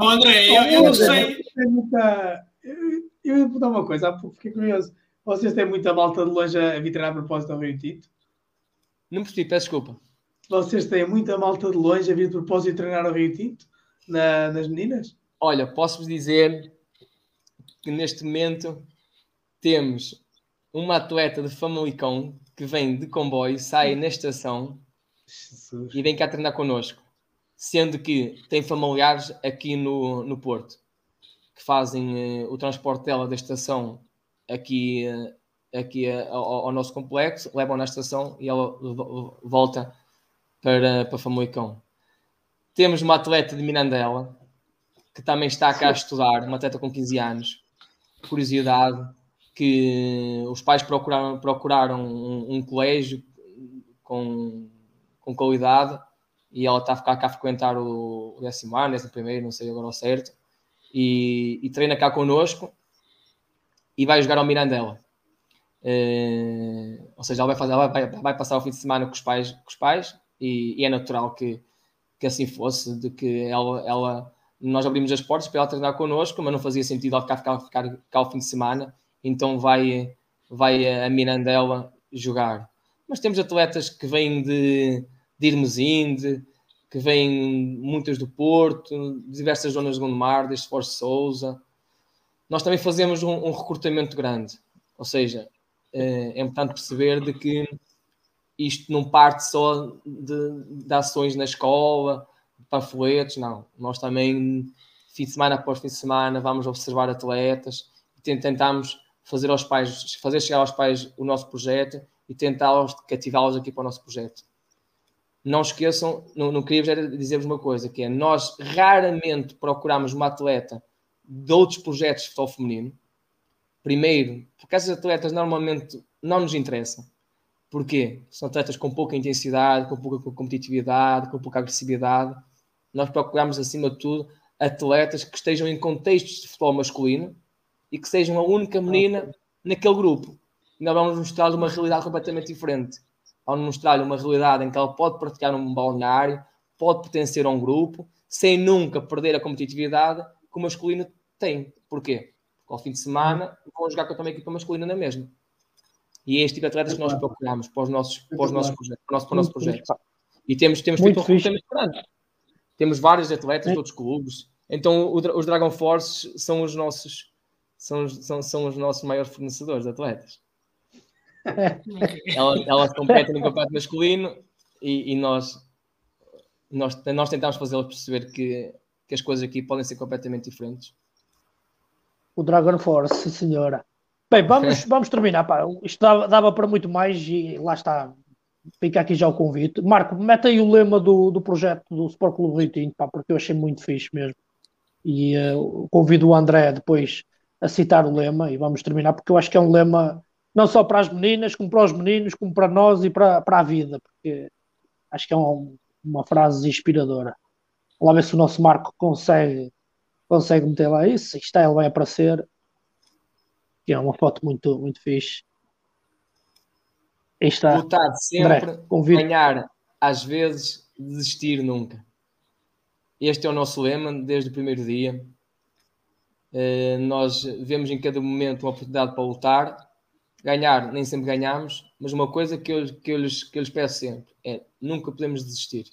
André, eu, eu não sei. Eu ia perguntar uma coisa, fiquei curioso. Vocês têm muita malta de longe a vir treinar a propósito ao Rio Tinto? Não percebi, peço desculpa. Vocês têm muita malta de longe a vir de propósito treinar ao Rio Tinto? Na, nas meninas? Olha, posso-vos dizer que neste momento temos uma atleta de Famalicão que vem de comboio, sai na estação Jesus. e vem cá treinar connosco. Sendo que tem familiares aqui no, no Porto que fazem uh, o transporte dela da estação aqui, uh, aqui uh, ao, ao, nosso complexo, levam na estação e ela volta para, para Famalicão. Temos uma atleta de Mirandela que também está cá a estudar, uma atleta com 15 anos. Curiosidade, que os pais procuraram, procuraram um, um colégio com, com qualidade e ela está a ficar cá a frequentar o, o décimo ano, décimo primeiro, não sei agora ao certo, e, e treina cá connosco e vai jogar ao Mirandela. Uh, ou seja, ela vai, fazer, ela vai, vai, passar o fim de semana com os pais, com os pais e, e é natural que, que assim fosse, de que ela, ela, nós abrimos as portas para ela treinar connosco, mas não fazia sentido ela ficar, ficar, ficar cá o fim de semana, então vai, vai a Mirandela jogar. Mas temos atletas que vêm de, de Irmesinde, que vêm muitas do Porto, de diversas zonas de Gondomar, desde Força Souza. Nós também fazemos um, um, recrutamento grande, ou seja, é, é importante perceber de que isto não parte só de, de ações na escola, de panfletos, não. Nós também, fim de semana após fim de semana, vamos observar atletas e tentamos fazer aos pais, fazer chegar aos pais o nosso projeto e tentá-los cativá-los aqui para o nosso projeto não esqueçam, não, não queria dizer-vos uma coisa, que é nós raramente procuramos uma atleta de outros projetos de futebol feminino. Primeiro, porque essas atletas normalmente não nos interessam. Porquê? São atletas com pouca intensidade, com pouca competitividade, com pouca agressividade. Nós procuramos, acima de tudo, atletas que estejam em contextos de futebol masculino e que sejam a única menina naquele grupo. Nós vamos mostrar uma realidade completamente diferente ao mostrar-lhe uma realidade em que ela pode praticar um balneário, pode pertencer a um grupo, sem nunca perder a competitividade que o masculino tem. Porquê? Porque ao fim de semana vão jogar contra uma equipa masculina na mesma. E é este tipo de atletas que nós procuramos para os nossos, para os nossos projetos, para o nosso, para o nosso projeto. E temos, temos feito um recrutamento grande. Temos vários atletas de outros clubes. Então os Dragon Force são os nossos são, são, são os nossos maiores fornecedores de atletas elas, elas competem no campeonato masculino e, e, nós, nós, nós tentamos fazê-las perceber que, que as coisas aqui podem ser completamente diferentes. O Dragon Force, senhora. Bem, vamos, vamos terminar. Pá. Isto dava, dava, para muito mais e lá está. Fica aqui já o convite. Marco, mete aí o lema do, do projeto do Sport Clube Rio pá, porque eu achei muito fixe mesmo. E uh, convido o André depois a citar o lema e vamos terminar, porque eu acho que é um lema não só para as meninas, como para os meninos, como para nós e para, para a vida, porque acho que é uma, uma frase inspiradora. Vamos ver se o nosso Marco consegue, consegue meter lá isso. Isto ele vai aparecer. Que é uma foto muito, muito fixe. Aí está. Lutar sempre, André, ganhar às vezes, desistir nunca. Este é o nosso lema desde o primeiro dia. Uh, nós vemos em cada momento uma oportunidade para lutar ganhar, nem sempre ganhamos, mas uma coisa que eu, que eu, lhes, que eu lhes peço sempre é nunca podemos desistir.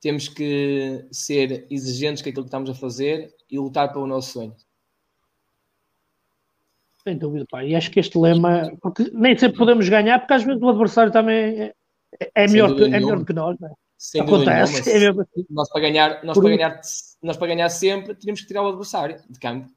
Temos que ser exigentes com aquilo que estamos a fazer e lutar pelo nosso sonho. Sem dúvida, pá. E acho que este lema, porque nem sempre podemos ganhar, porque às vezes o adversário também é, é melhor, que, é melhor do que nós, não é? Sem Acontece. É assim. Nós para ganhar, nós para ganhar, nós para ganhar sempre tínhamos que tirar o adversário de campo.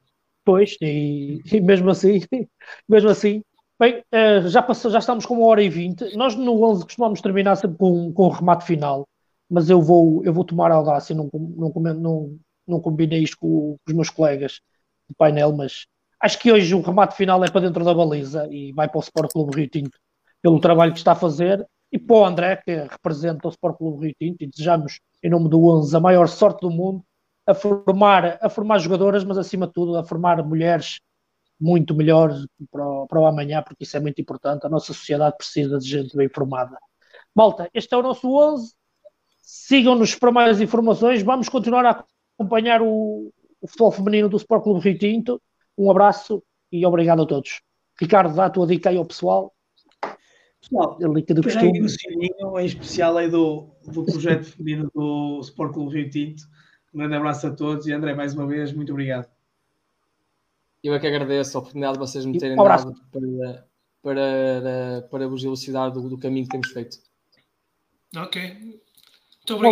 Pois, e, e mesmo assim, mesmo assim, Bem, uh, já, passou, já estamos com uma hora e vinte. Nós no 11 costumamos terminar sempre com, com um remate final, mas eu vou, eu vou tomar a audácia, não, não, não, não combinei isto com, com os meus colegas do painel, mas acho que hoje o remate final é para dentro da baliza e vai para o Sport Clube Rio Tinto pelo trabalho que está a fazer e para o André, que representa o Sport Clube Rio Tinto, e desejamos, em nome do 11, a maior sorte do mundo a formar, a formar jogadoras, mas acima de tudo a formar mulheres muito melhor para o, para o amanhã, porque isso é muito importante. A nossa sociedade precisa de gente bem formada. Malta, este é o nosso 11. Sigam-nos para mais informações. Vamos continuar a acompanhar o, o futebol feminino do Sport Clube Rio Tinto. Um abraço e obrigado a todos. Ricardo, dá a tua dica aí ao pessoal. Pessoal, a dica do costume. o sininho, em especial aí do, do projeto feminino do Sport Clube Rio Tinto. Um grande abraço a todos e André, mais uma vez, muito obrigado. Eu é que agradeço a oportunidade de vocês me terem um dado para, para, para vos elucidar do, do caminho que temos feito. Ok. Muito obrigado.